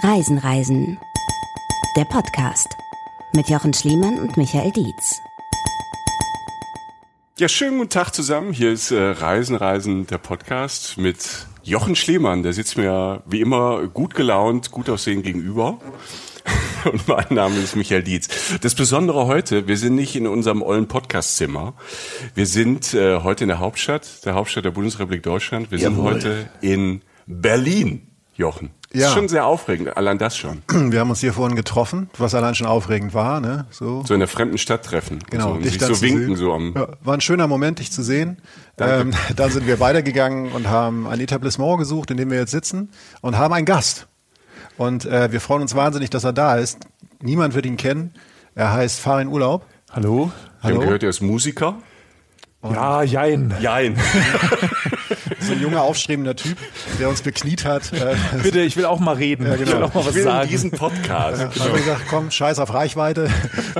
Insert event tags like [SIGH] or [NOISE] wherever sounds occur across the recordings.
Reisen, Reisen. Der Podcast mit Jochen Schliemann und Michael Dietz. Ja, schönen guten Tag zusammen. Hier ist äh, Reisen, Reisen, der Podcast mit Jochen Schliemann. Der sitzt mir wie immer gut gelaunt, gut aussehen gegenüber. [LAUGHS] Und mein Name ist Michael Dietz. Das Besondere heute, wir sind nicht in unserem ollen Podcastzimmer. Wir sind äh, heute in der Hauptstadt, der Hauptstadt der Bundesrepublik Deutschland. Wir sind Jawohl. heute in Berlin, Jochen. Das Ja. ist schon sehr aufregend, allein das schon. [CLEARS THROAT] Wir haben uns hier vorhin getroffen, was allein schon aufregend war. Ne? So. So in der fremden Stadt treffen. Genau, und, so, und dich sich so zu winken, sehen. so am Ja, war ein schöner Moment, dich zu sehen. Ähm, dann sind wir weitergegangen und haben ein Etablissement gesucht, in dem wir jetzt sitzen und haben einen Gast. Und äh, wir freuen uns wahnsinnig, dass er da ist. Niemand wird ihn kennen. Er heißt Farin Urlaub. Hallo? Ich habe Hallo? gehört, er ist Musiker. Ja, jein. Jein. [LAUGHS] [LAUGHS] So ein junger, aufstrebender Typ, der uns bekniet hat. Äh, [LAUGHS] Bitte, ich will auch mal reden. Ja, genau. Ich will auch mal Ich was will in sagen. diesen Podcast. Haben wir gesagt, komm, scheiß auf Reichweite.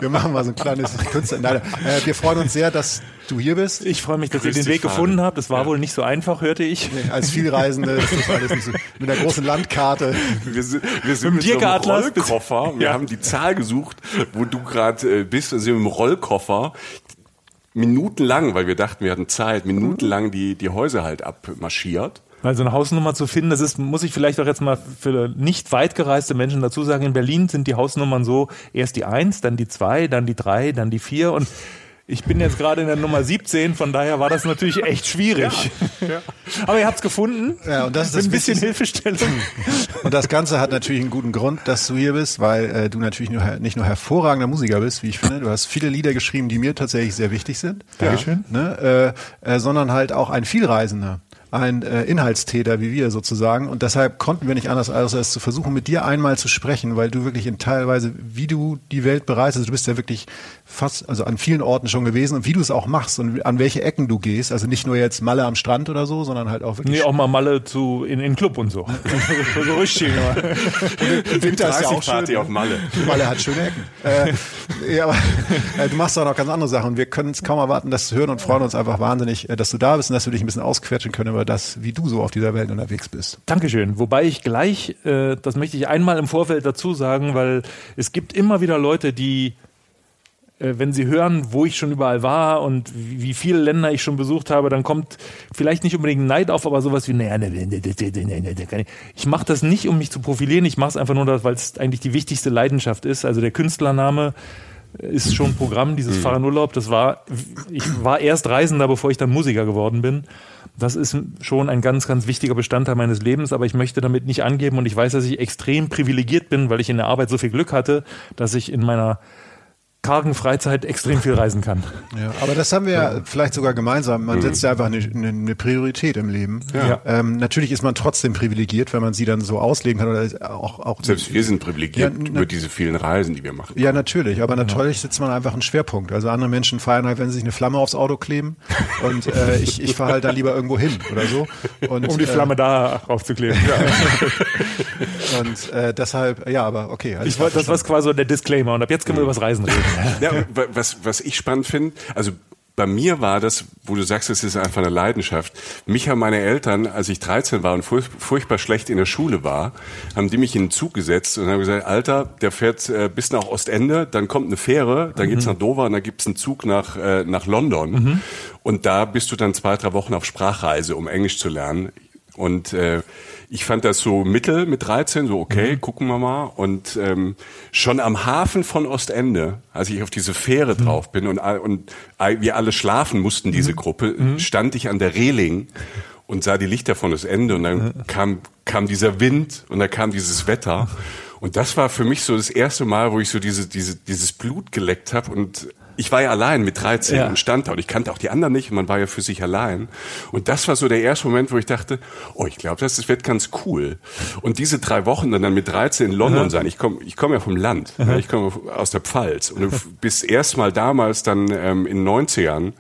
Wir machen mal so ein kleines Künstler. Nein, äh, wir freuen uns sehr, dass du hier bist. Ich freue mich, dass Grüß ihr den Weg Farin. gefunden habt. Das war wohl nicht so einfach, hörte ich. Nee, als Vielreisende, das ist alles nicht so, mit einer großen Landkarte. Wir sind, wir sind Mit mit, so einem Rollkoffer. Wir Ja. haben die Zahl gesucht, wo du gerade äh, bist. Wir sind mit dem Rollkoffer minutenlang, weil wir dachten, wir hatten Zeit, minutenlang die, die Häuser halt abmarschiert. Weil so eine Hausnummer zu finden, das ist, muss ich vielleicht auch jetzt mal für nicht weit gereiste Menschen dazu sagen. In Berlin sind die Hausnummern so, erst die eins, dann die zwei, dann die drei, dann die vier und ich bin jetzt gerade in der Nummer 17, von daher war das natürlich echt schwierig. Aber ihr habt's gefunden. Ja, und das ist das Mit ein bisschen Wichtigste. Hilfestellung. Und das Ganze hat natürlich einen guten Grund, dass du hier bist, weil äh, du natürlich nur, nicht nur hervorragender Musiker bist, wie ich finde. Du hast viele Lieder geschrieben, die mir tatsächlich sehr wichtig sind. Dankeschön. Ne? Äh, äh, sondern halt auch ein Vielreisender. Ein äh, Inhaltstäter wie wir sozusagen. Und deshalb konnten wir nicht anders, als es zu versuchen, mit dir einmal zu sprechen, weil du wirklich in teilweise, wie du die Welt bereist, also du bist ja wirklich fast, also an vielen Orten schon gewesen und wie du es auch machst und an welche Ecken du gehst. Also nicht nur jetzt Malle am Strand oder so, sondern halt auch wirklich Nee, auch mal Malle zu, in, in Club und so. [LAUGHS] so richtig. Im Winter ist ja auch schön. Party auf Malle. Malle hat schöne Ecken. Äh, ja, aber äh, du machst auch noch ganz andere Sachen und wir können es kaum erwarten, das zu hören und freuen uns einfach wahnsinnig, äh, dass du da bist und dass wir dich ein bisschen ausquetschen können über das, wie du so auf dieser Welt unterwegs bist. Dankeschön. Wobei ich gleich, äh, das möchte ich einmal im Vorfeld dazu sagen, weil es gibt immer wieder Leute, die, äh, wenn sie hören, wo ich schon überall war und wie viele Länder ich schon besucht habe, dann kommt vielleicht nicht unbedingt Neid auf, aber sowas wie, naja, ne, ne, ne, ne, ne, ne, ne, kann ich- ich mache das nicht, um mich zu profilieren, ich mache es einfach nur, weil es eigentlich die wichtigste Leidenschaft ist. Also der Künstlername ist schon Programm, dieses Fahren Urlaub. Das war, ich war erst Reisender, bevor ich dann Musiker geworden bin. Das ist schon ein ganz, ganz wichtiger Bestandteil meines Lebens, aber ich möchte damit nicht angeben und ich weiß, dass ich extrem privilegiert bin, weil ich in der Arbeit so viel Glück hatte, dass ich in meiner kargen Freizeit extrem viel reisen kann. Ja, aber das haben wir ja vielleicht sogar gemeinsam. Man setzt ja einfach eine, eine, Priorität im Leben. Ja. Ähm, natürlich ist man trotzdem privilegiert, wenn man sie dann so auslegen kann oder auch, auch Selbst wir sind privilegiert Ja, über diese vielen Reisen, die wir machen. Ja, natürlich, aber natürlich setzt man einfach einen Schwerpunkt. Also andere Menschen feiern halt, wenn sie sich eine Flamme aufs Auto kleben und äh, [LAUGHS] ich, ich fahre halt da lieber irgendwo hin oder so. Und, Um die Flamme da aufzukleben. Äh, [LAUGHS] und äh, deshalb, ja, aber okay. alles Ich wollte, das war quasi so der Disclaimer und ab jetzt können wir über das Reisen reden. [LAUGHS] Ja, wa- was, was ich spannend finde, also bei mir war das, wo du sagst, es ist einfach eine Leidenschaft. Mich haben meine Eltern, als ich 13 war und furch- furchtbar schlecht in der Schule war, haben die mich in den Zug gesetzt und haben gesagt, Alter, der fährt äh, bis nach Ostende, dann kommt eine Fähre, dann geht's nach Dover und dann gibt's einen Zug nach, äh, nach London. Und da bist du dann zwei, drei Wochen auf Sprachreise, um Englisch zu lernen. Und äh, ich fand das so mittel mit 13, so okay, gucken wir mal. Und ähm, schon am Hafen von Ostende, als ich auf diese Fähre drauf bin und, und wir alle schlafen mussten, diese Gruppe, stand ich an der Reling und sah die Lichter von Ostende und dann kam, kam dieser Wind und dann kam dieses Wetter. [LAUGHS] Und das war für mich so das erste Mal, wo ich so diese, diese, dieses Blut geleckt habe und ich war ja allein mit 13 Ja. und stand da und ich kannte auch die anderen nicht und man war ja für sich allein. Und das war so der erste Moment, wo ich dachte, oh, ich glaube, das, das wird ganz cool. Und diese drei Wochen dann, dann mit 13 in London sein, ich komme ich komm ja vom Land, ja, ich komme aus der Pfalz und du bist erstmal damals dann ähm, in den 90ern,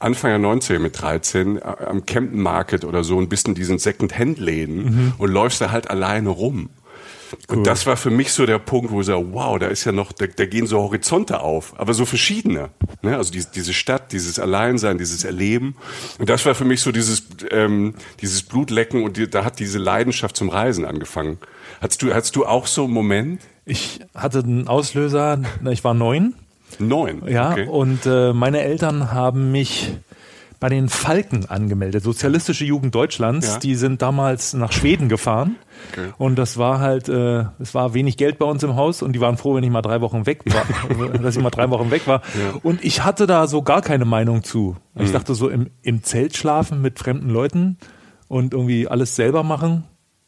Anfang der 90er mit 13 äh, am Camden Market oder so und bist in diesen Second-Hand-Läden und läufst da halt alleine rum. Und das war für mich so der Punkt, wo ich sage, wow, da ist ja noch, da, da gehen so Horizonte auf, aber so verschiedene. Ne? Also die, diese Stadt, dieses Alleinsein, dieses Erleben. Und das war für mich so dieses, ähm, dieses Blutlecken und die, da hat diese Leidenschaft zum Reisen angefangen. Hattest du, hattest du auch so einen Moment? Ich hatte einen Auslöser, ich war neun. Neun. Ja, okay. und äh, meine Eltern haben mich bei den Falken angemeldet, Sozialistische Jugend Deutschlands. Ja. Die sind damals nach Schweden gefahren. Okay. Und das war halt, äh, es war wenig Geld bei uns im Haus und die waren froh, wenn ich mal drei Wochen weg war, [LAUGHS] dass ich mal drei Wochen weg war. Und ich hatte da so gar keine Meinung zu. Ich Mhm. dachte so im, im Zelt schlafen mit fremden Leuten und irgendwie alles selber machen.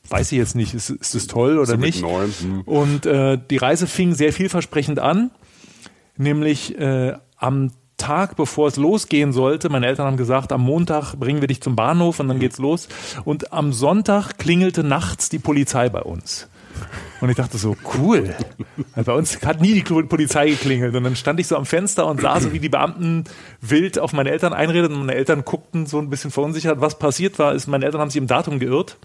Weiß ich jetzt nicht, ist, ist das toll oder So nicht? neun, hm. Und äh, die Reise fing sehr vielversprechend an, nämlich äh, am Tag, bevor es losgehen sollte, meine Eltern haben gesagt, am Montag bringen wir dich zum Bahnhof und dann geht's los. Und am Sonntag klingelte nachts die Polizei bei uns. Und ich dachte so, cool. Weil Bei uns hat nie die Polizei geklingelt. Und dann stand ich so am Fenster und sah so, wie die Beamten wild auf meine Eltern einredeten. Und meine Eltern guckten so ein bisschen verunsichert. Was passiert war, ist, meine Eltern haben sich im Datum geirrt.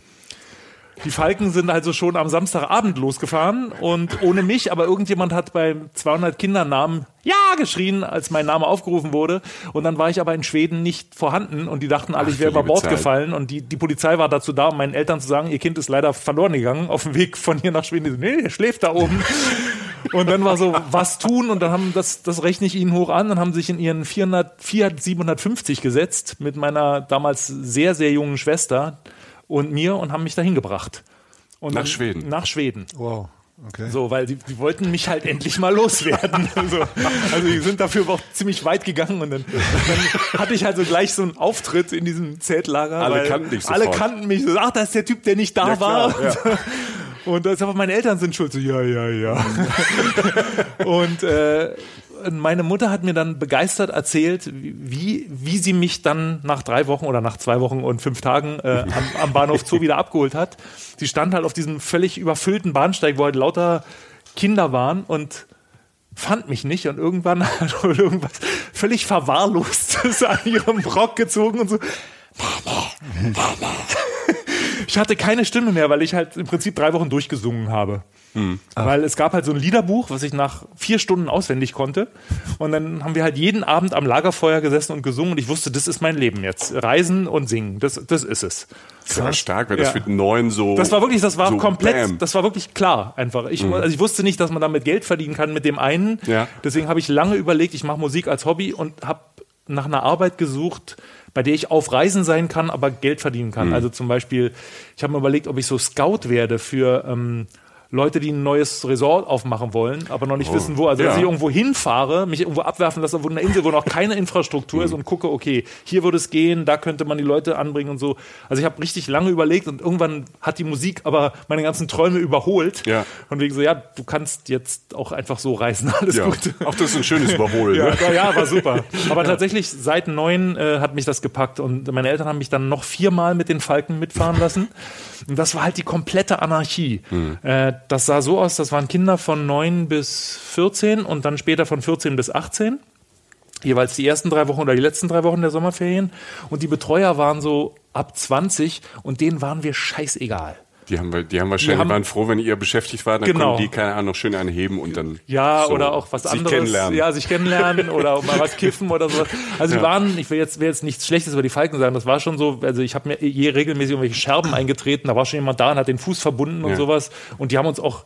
Die Falken sind also schon am Samstagabend losgefahren und ohne mich, aber irgendjemand hat beim 200 Kindernamen Ja geschrien, als mein Name aufgerufen wurde. Und dann war ich aber in Schweden nicht vorhanden und die dachten alle, Ach, ich wäre über Bord Zeit. gefallen. Und die, die Polizei war dazu da, um meinen Eltern zu sagen, ihr Kind ist leider verloren gegangen auf dem Weg von hier nach Schweden. Die so, nee, der schläft da oben. [LAUGHS] Und dann war so, was tun? Und dann haben das, das rechne ich ihnen hoch an und haben sich in ihren 400, Fiat 750 gesetzt mit meiner damals sehr, sehr jungen Schwester und mir und haben mich dahin gebracht. Und Nach dann- Schweden? Nach Schweden. Wow. Okay. So, weil die, die wollten mich halt endlich mal loswerden. [LAUGHS] so. Also die sind dafür aber auch ziemlich weit gegangen und dann, dann hatte ich halt so gleich so einen Auftritt in diesem Zeltlager. Alle weil kannten dich Alle sofort. kannten mich. So, ach, das ist der Typ, der nicht da Ja, war. klar, ja. Und das aber meine Eltern sind schuld. So, ja, ja, ja. [LAUGHS] und äh, meine Mutter hat mir dann begeistert erzählt, wie, wie sie mich dann nach drei Wochen oder nach zwei Wochen und fünf Tagen äh, am, am Bahnhof Zoo wieder abgeholt hat. Sie stand halt auf diesem völlig überfüllten Bahnsteig, wo halt lauter Kinder waren und fand mich nicht und irgendwann [LAUGHS] hat irgendwas völlig verwahrlost ist an ihrem Rock gezogen und so. Ich hatte keine Stimme mehr, weil ich halt im Prinzip drei Wochen durchgesungen habe. Weil es gab halt so ein Liederbuch, was ich nach vier Stunden auswendig konnte. Und dann haben wir halt jeden Abend am Lagerfeuer gesessen und gesungen. Und ich wusste, das ist mein Leben jetzt. Reisen und singen, das, das ist es. Das war stark, weil das Ja. mit neun so. Das war wirklich, das war so komplett, bam. Mhm. das war wirklich klar einfach. Ich, also ich wusste nicht, dass man damit Geld verdienen kann mit dem einen. Ja. Deswegen habe ich lange überlegt, ich mache Musik als Hobby und habe nach einer Arbeit gesucht, bei der ich auf Reisen sein kann, aber Geld verdienen Mhm. kann. Also zum Beispiel, ich habe mir überlegt, ob ich so Scout werde für ähm, Leute, die ein neues Resort aufmachen wollen, aber noch nicht wissen, wo. Also, dass Oh. Ja. ich irgendwo hinfahre, mich irgendwo abwerfen lasse, wo eine Insel, wo noch keine Infrastruktur Mhm. ist und gucke, okay, hier würde es gehen, da könnte man die Leute anbringen und so. Also ich habe richtig lange überlegt und irgendwann hat die Musik aber meine ganzen Träume überholt. Ja. Und wegen so, ja, du kannst jetzt auch einfach so reisen, [LAUGHS] alles ja. gut. Auch das ist ein schönes Überholen. Ja, ne? ja, war super. [LAUGHS] Aber tatsächlich, seit neun äh, hat mich das gepackt und meine Eltern haben mich dann noch viermal mit den Falken mitfahren lassen. Und das war halt die komplette Anarchie. Äh, das sah so aus, das waren Kinder von neun bis 14 und dann später von 14 bis 18. Jeweils die ersten drei Wochen oder die letzten drei Wochen der Sommerferien. Und die Betreuer waren so ab 20 und denen waren wir scheißegal. Die haben, wir- die haben wahrscheinlich, Wir haben- waren froh, wenn ihr beschäftigt wart, dann Genau. konnten die, keine Ahnung, noch schön einen heben und dann. Ja, so oder auch was sich anderes. kennenlernen. Ja, sich kennenlernen [LAUGHS] oder mal was kiffen oder so. Also die Ja. waren, ich will jetzt, will jetzt nichts Schlechtes über die Falken sagen, das war schon so, also ich habe mir je regelmäßig irgendwelche Scherben eingetreten, da war schon jemand da und hat den Fuß verbunden und Ja. sowas. Und die haben uns auch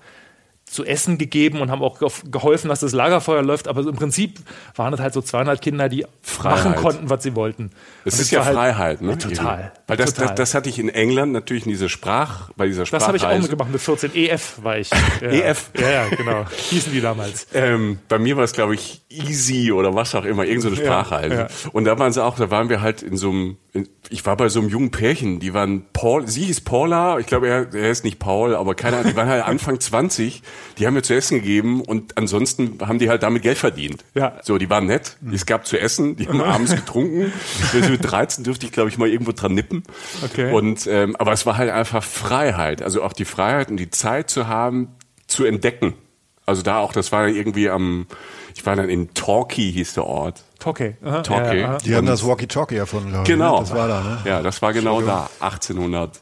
zu essen gegeben und haben auch ge- geholfen, dass das Lagerfeuer läuft. Aber im Prinzip waren das halt so 200 Kinder, die Freiheit. machen konnten, was sie wollten. Es ist ja halt- Freiheit, ne? Total. Weil das, total. das, das hatte ich in England natürlich in dieser Sprach, bei dieser das Sprachreise. habe ich auch mitgemacht, mit 14 EF war ich. [LAUGHS] Ja. EF? Ja, ja, genau. Hießen die damals. Ähm, bei mir war es, glaube ich, Easy oder was auch immer, irgendeine so Sprachreise. ja. Und da waren sie auch, da waren wir halt in so einem, in, ich war bei so einem jungen Pärchen, die waren Paul, sie hieß Paula, ich glaube, er, er ist nicht Paul, aber keine Ahnung, die waren halt Anfang 20, die haben mir zu essen gegeben und ansonsten haben die halt damit Geld verdient. Ja. So, die waren nett, es gab zu essen, die haben abends getrunken. [LAUGHS] Also mit 13 dürfte ich, glaube ich, mal irgendwo dran nippen. Okay. Und, ähm, aber es war halt einfach Freiheit, also auch die Freiheit und die Zeit zu haben, zu entdecken. Also da auch, das war irgendwie am, ich war dann in Torquay, hieß der Ort. Torquay. Aha, Torquay. ja. Die haben das Walkie-Talkie erfunden, glaube ich. Genau. Ne? Das war da, ne? Ja, das war genau da, 1800.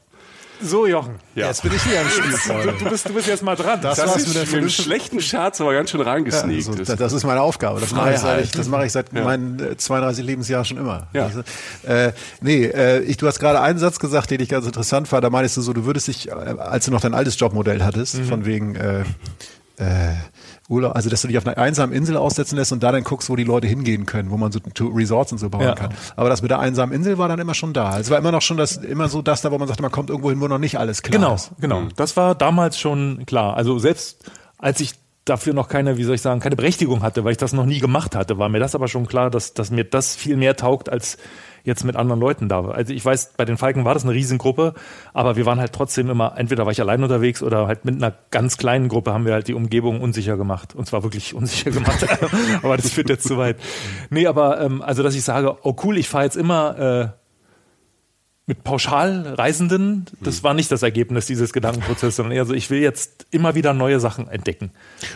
So, Jochen. Ja. Jetzt bin ich wieder am Spiel. Du bist, du bist jetzt mal dran. Das, Das war's ist mit der mit schlechten Charts aber ganz schön Ja, reingesneakt. also, Das- ist meine Aufgabe. Das mache ich seit, das mache ich seit meinen äh, 32 Lebensjahren schon immer. Ja. Also, äh, nee, äh, ich, du hast gerade einen Satz gesagt, den ich ganz interessant fand. Da meinst du so, du würdest dich, äh, als du noch dein altes Jobmodell hattest, Mhm. von wegen äh, äh, Urlaub, also dass du dich auf einer einsamen Insel aussetzen lässt und da dann guckst, wo die Leute hingehen können, wo man so Resorts und so bauen Ja. kann. Aber das mit der einsamen Insel war dann immer schon da. Es war immer noch schon das, immer so das da, wo man sagt, man kommt irgendwo hin, wo noch nicht alles klar Genau, ist. genau. Das war damals schon klar. Also selbst als ich dafür noch keine, wie soll ich sagen, keine Berechtigung hatte, weil ich das noch nie gemacht hatte, war mir das aber schon klar, dass, dass mir das viel mehr taugt, als jetzt mit anderen Leuten da. war. Also ich weiß, bei den Falken war das eine Riesengruppe, aber wir waren halt trotzdem immer, entweder war ich allein unterwegs oder halt mit einer ganz kleinen Gruppe haben wir halt die Umgebung unsicher gemacht. Und zwar wirklich [LAUGHS] unsicher gemacht. aber das führt jetzt zu weit. Nee, aber ähm, also dass ich sage, oh cool, ich fahre jetzt immer äh, mit Pauschalreisenden, das war nicht das Ergebnis dieses Gedankenprozesses, sondern eher so, ich will jetzt immer wieder neue Sachen entdecken.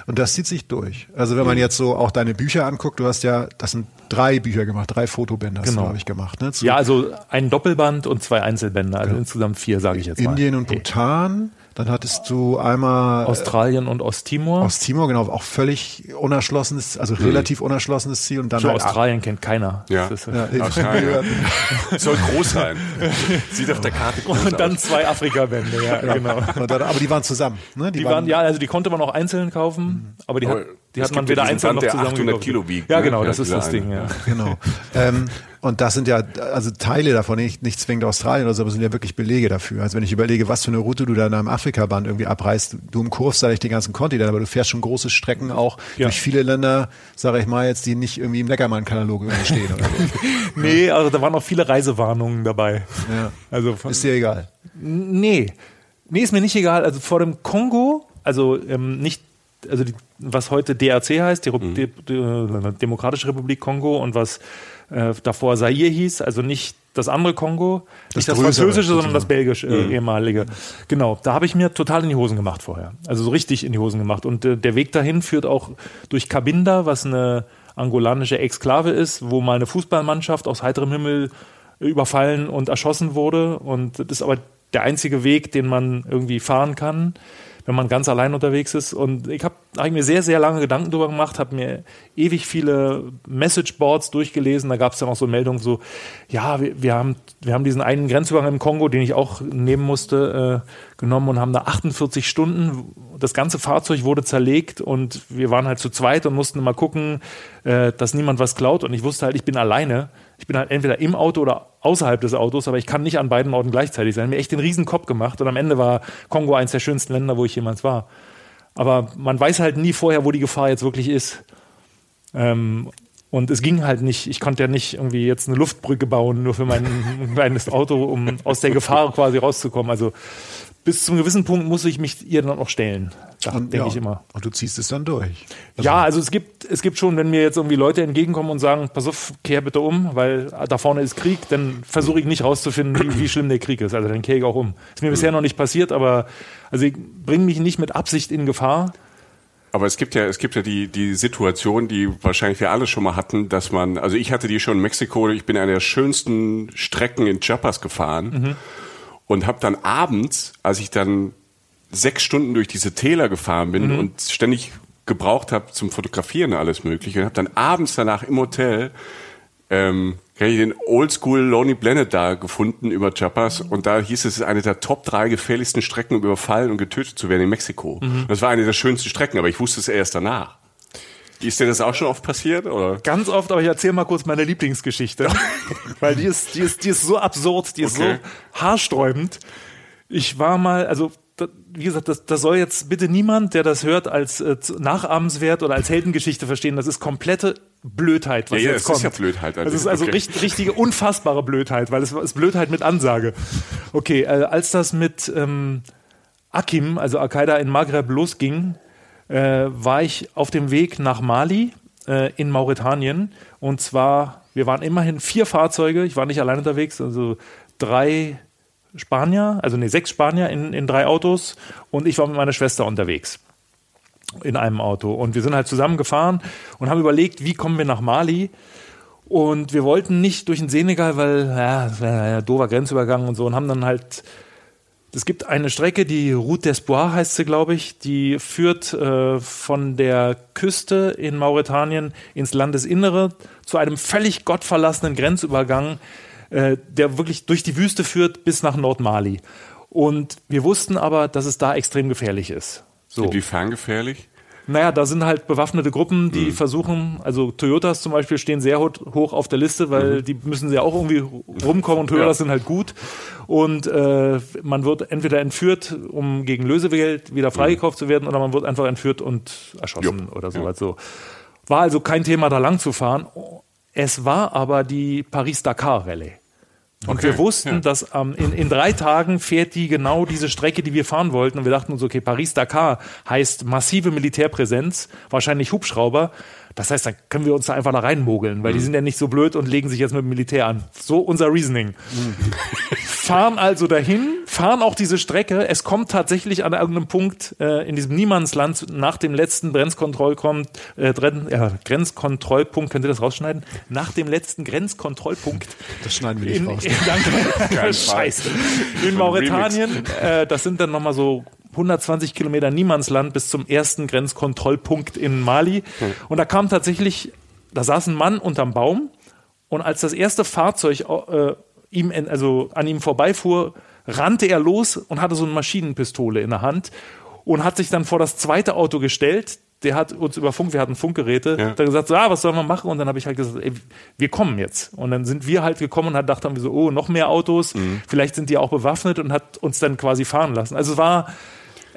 Und das zieht sich durch. Also wenn man jetzt so auch deine Bücher anguckt, du hast ja, das sind drei Bücher gemacht, drei Fotobände hast Genau. du, glaube ich, gemacht. Ne? Zu Ja, also ein Doppelband und zwei Einzelbände, also insgesamt vier, sage ich jetzt mal. Indien und Bhutan. Dann hattest du einmal Australien und Osttimor. Osttimor, genau, auch völlig unerschlossenes, also relativ unerschlossenes Ziel. Und dann Schon halt Australien kennt keiner. Ja. Das ist, Ja, Australien. [LAUGHS] Soll groß sein. Sieht auf der Karte groß und dann aus. zwei Afrika-Bände, ja, genau. Dann, aber die waren zusammen. Ne? Die waren, ja, also die konnte man auch einzeln kaufen, aber die hat, die es hat man ja weder einzeln Band, noch der zusammen 800 gekauft. Kilo wiegt, Ja, ne? genau, Ja, das ist das Ding, ja. ja. Genau. ähm, und das sind ja, also Teile davon, nicht, nicht zwingend Australien oder so, aber sind ja wirklich Belege dafür. Also wenn ich überlege, was für eine Route du da in einem Afrika-Band irgendwie abreißt, du umkurvst da nicht den ganzen Kontinent, aber du fährst schon große Strecken auch Ja. durch viele Länder, sage ich mal jetzt, die nicht irgendwie im Neckermann-Katalog irgendwie stehen oder so. [LAUGHS] Nee, also da waren auch viele Reisewarnungen dabei. Ja. Also von, Ist dir egal. Nee. Nee, ist mir nicht egal. Also vor dem Kongo, also ähm, nicht, also die, was heute DRC heißt, die, Mhm. die, die Demokratische Republik Kongo und was äh, davor Zaire hieß, also nicht das andere Kongo, nicht das französische, sondern das sozusagen. belgische äh, ehemalige. Genau, da habe ich mir total in die Hosen gemacht vorher. Also so richtig in die Hosen gemacht. Und äh, der Weg dahin führt auch durch Cabinda, was eine angolanische Exklave ist, wo mal eine Fußballmannschaft aus heiterem Himmel überfallen und erschossen wurde. Und das ist aber der einzige Weg, den man irgendwie fahren kann, wenn man ganz allein unterwegs ist. Und ich habe hab mir sehr, sehr lange Gedanken darüber gemacht, habe mir ewig viele Messageboards durchgelesen. Da gab es dann auch so Meldungen so, ja, wir, wir, haben, wir haben diesen einen Grenzübergang im Kongo, den ich auch nehmen musste, äh, genommen und haben da 48 Stunden, das ganze Fahrzeug wurde zerlegt und wir waren halt zu zweit und mussten mal gucken, äh, dass niemand was klaut. Und ich wusste halt, ich bin alleine. Ich bin halt entweder im Auto oder außerhalb des Autos, aber ich kann nicht an beiden Orten gleichzeitig sein. Mir echt den riesen Kopf gemacht und am Ende war Kongo eins der schönsten Länder, wo ich jemals war. Aber man weiß halt nie vorher, wo die Gefahr jetzt wirklich ist. Ähm, und es ging halt nicht, ich konnte ja nicht irgendwie jetzt eine Luftbrücke bauen, nur für mein [LAUGHS] kleines Auto, um aus der Gefahr quasi rauszukommen. Also bis zum gewissen Punkt muss ich mich ihr dann auch stellen, denke ja, ich immer. Und du ziehst es dann durch. Ja, also es gibt, es gibt schon, wenn mir jetzt irgendwie Leute entgegenkommen und sagen, pass auf, kehr bitte um, weil da vorne ist Krieg, dann versuche ich nicht rauszufinden, wie, wie schlimm der Krieg ist. Also dann kehre ich auch um. Ist mir bisher noch nicht passiert, aber also ich bringe mich nicht mit Absicht in Gefahr. Aber es gibt ja, es gibt ja die, die Situation, die wahrscheinlich wir alle schon mal hatten, dass man, also ich hatte die schon in Mexiko, ich bin eine der schönsten Strecken in Chiapas gefahren und habe dann abends, als ich dann sechs Stunden durch diese Täler gefahren bin und ständig gebraucht habe zum Fotografieren alles mögliche und habe dann abends danach im Hotel ähm, den Oldschool Lonely Planet da gefunden über Chiapas und da hieß es, es ist eine der Top drei gefährlichsten Strecken, um überfallen und getötet zu werden in Mexiko. Das war eine der schönsten Strecken, aber ich wusste es erst danach. Ist dir das auch schon oft passiert? Oder? Ganz oft, aber ich erzähle mal kurz meine Lieblingsgeschichte. [LAUGHS] weil die ist, die, ist, die ist so absurd, die ist Okay. so haarsträubend. Ich war mal, also wie gesagt, das, das soll jetzt bitte niemand, der das hört, als äh, nachahmenswert oder als Heldengeschichte verstehen. Das ist komplette Blödheit, was Ja, ja, jetzt es ist kommt. ja Blödheit, also, Das ist also okay. richt, richtige, unfassbare Blödheit, weil es ist Blödheit mit Ansage. Okay, äh, als das mit ähm, Akim, also Al-Qaida in Maghreb losging, äh, war ich auf dem Weg nach Mali äh, in Mauretanien. Und zwar, wir waren immerhin vier Fahrzeuge, ich war nicht allein unterwegs, also drei Spanier, also nee, sechs Spanier in, in drei Autos und ich war mit meiner Schwester unterwegs in einem Auto. Und wir sind halt zusammen gefahren und haben überlegt, wie kommen wir nach Mali. Und wir wollten nicht durch den Senegal, weil ja, das wäre ja doofer Grenzübergang und so und haben dann halt es gibt eine Strecke, die Route d'Espoir heißt sie, glaube ich, die führt äh, von der Küste in Mauretanien ins Landesinnere zu einem völlig gottverlassenen Grenzübergang, äh, der wirklich durch die Wüste führt bis nach Nordmali. Und wir wussten aber, dass es da extrem gefährlich ist. So. Inwiefern gefährlich? Naja, da sind halt bewaffnete Gruppen, die mhm. versuchen, also Toyotas zum Beispiel stehen sehr hoch auf der Liste, weil mhm. die müssen ja auch irgendwie rumkommen und Toyotas ja. sind halt gut. Und äh, man wird entweder entführt, um gegen Lösegeld wieder freigekauft mhm. zu werden, oder man wird einfach entführt und erschossen jo. oder so. Ja. Also war also kein Thema, da lang zu fahren. Es war aber die Paris-Dakar-Rallye. Und okay, wir wussten, ja. dass ähm, in, in drei Tagen fährt die genau diese Strecke, die wir fahren wollten. Und wir dachten uns, okay, Paris-Dakar heißt massive Militärpräsenz, wahrscheinlich Hubschrauber. Das heißt, dann können wir uns da einfach da reinmogeln, weil mhm. die sind ja nicht so blöd und legen sich jetzt mit dem Militär an. So unser Reasoning. Mhm. Fahren also dahin, fahren auch diese Strecke. Es kommt tatsächlich an irgendeinem Punkt äh, in diesem Niemandsland nach dem letzten Grenzkontrollpunkt, äh, ja, Grenzkontrollpunkt, könnt ihr das rausschneiden? Nach dem letzten Grenzkontrollpunkt. Das schneiden wir nicht in, raus. [LAUGHS] In, danke. Scheiße. In Mauretanien, äh, das sind dann nochmal so 120 Kilometer Niemandsland bis zum ersten Grenzkontrollpunkt in Mali. Hm. Und da kam tatsächlich, da saß ein Mann unterm Baum und als das erste Fahrzeug äh, ihm, also an ihm vorbeifuhr, rannte er los und hatte so eine Maschinenpistole in der Hand und hat sich dann vor das zweite Auto gestellt. Der hat uns über Funk, wir hatten Funkgeräte, ja. hat gesagt, so, ah, was sollen wir machen? Und dann habe ich halt gesagt, ey, wir kommen jetzt. Und dann sind wir halt gekommen und dachten wir so, oh, noch mehr Autos, mhm. vielleicht sind die auch bewaffnet und hat uns dann quasi fahren lassen. Also es war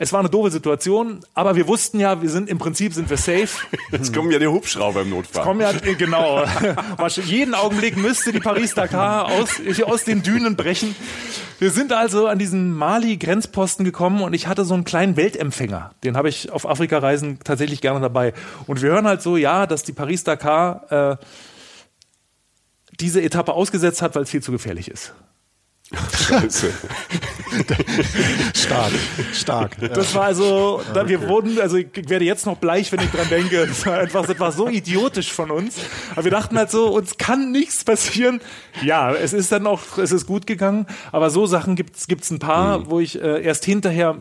es war eine doofe Situation, aber wir wussten ja, wir sind im Prinzip sind wir safe. [LAUGHS] Jetzt kommen ja die Hubschrauber im Notfall. Jetzt kommen ja äh, genau. [LAUGHS] Jeden Augenblick müsste die Paris Dakar aus, aus den Dünen brechen. Wir sind also an diesen Mali-Grenzposten gekommen und ich hatte so einen kleinen Weltempfänger. Den habe ich auf Afrika-Reisen tatsächlich gerne dabei. Und wir hören halt so, ja, dass die Paris Dakar äh, diese Etappe ausgesetzt hat, weil es viel zu gefährlich ist. Scheiße. stark, stark. Das war also, da, wir wurden, also ich werde jetzt noch bleich, wenn ich dran denke. Das war einfach, das war so idiotisch von uns. Aber wir dachten halt so, uns kann nichts passieren. Ja, es ist dann auch, es ist gut gegangen. Aber so Sachen gibt's, gibt's ein paar, mhm. wo ich äh, erst hinterher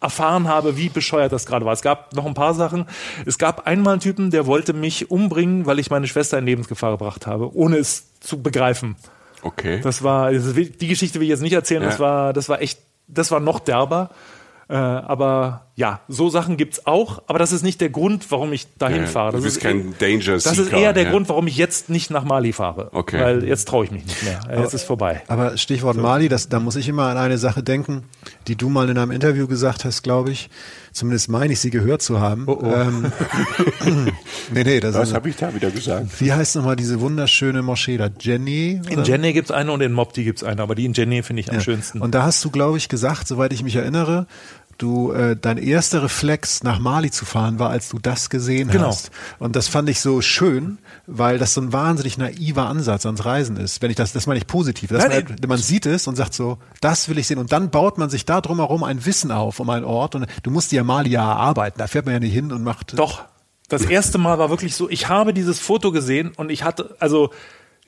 erfahren habe, wie bescheuert das gerade war. Es gab noch ein paar Sachen. Es gab einmal einen Typen, der wollte mich umbringen, weil ich meine Schwester in Lebensgefahr gebracht habe, ohne es zu begreifen. Okay. Das war, die Geschichte will ich jetzt nicht erzählen, ja. das war, das war echt, das war noch derber. Äh, aber ja, so Sachen gibt's auch, aber das ist nicht der Grund, warum ich dahin ja, fahre. Das du bist ist kein Danger Das ist eher der ja. Grund, warum ich jetzt nicht nach Mali fahre. Okay. Weil jetzt traue ich mich nicht mehr. Jetzt aber, ist vorbei. Aber Stichwort so. Mali, das, da muss ich immer an eine Sache denken, die du mal in einem Interview gesagt hast, glaube ich. Zumindest meine ich, sie gehört zu haben. Oh, oh. Ähm, [LAUGHS] [LAUGHS] nee, nee, das Was habe ich da wieder gesagt? Wie heißt nochmal diese wunderschöne Moschee da? Jenny? In Jenny gibt's eine und in Mopti gibt's eine, aber die in Jenny finde ich am schönsten. Und da hast du, glaube ich, gesagt, soweit ich mich erinnere, du äh, dein erster Reflex nach Mali zu fahren war, als du das gesehen genau. hast. Und das fand ich so schön, weil das so ein wahnsinnig naiver Ansatz ans Reisen ist. Wenn ich das, das meine ich positiv. Das Nein, man, man sieht es und sagt so, das will ich sehen. Und dann baut man sich da drumherum ein Wissen auf um einen Ort. Und du musst ja Mali ja erarbeiten. Da fährt man ja nicht hin und macht. Doch. Das erste Mal war wirklich so, ich habe dieses Foto gesehen und ich hatte, also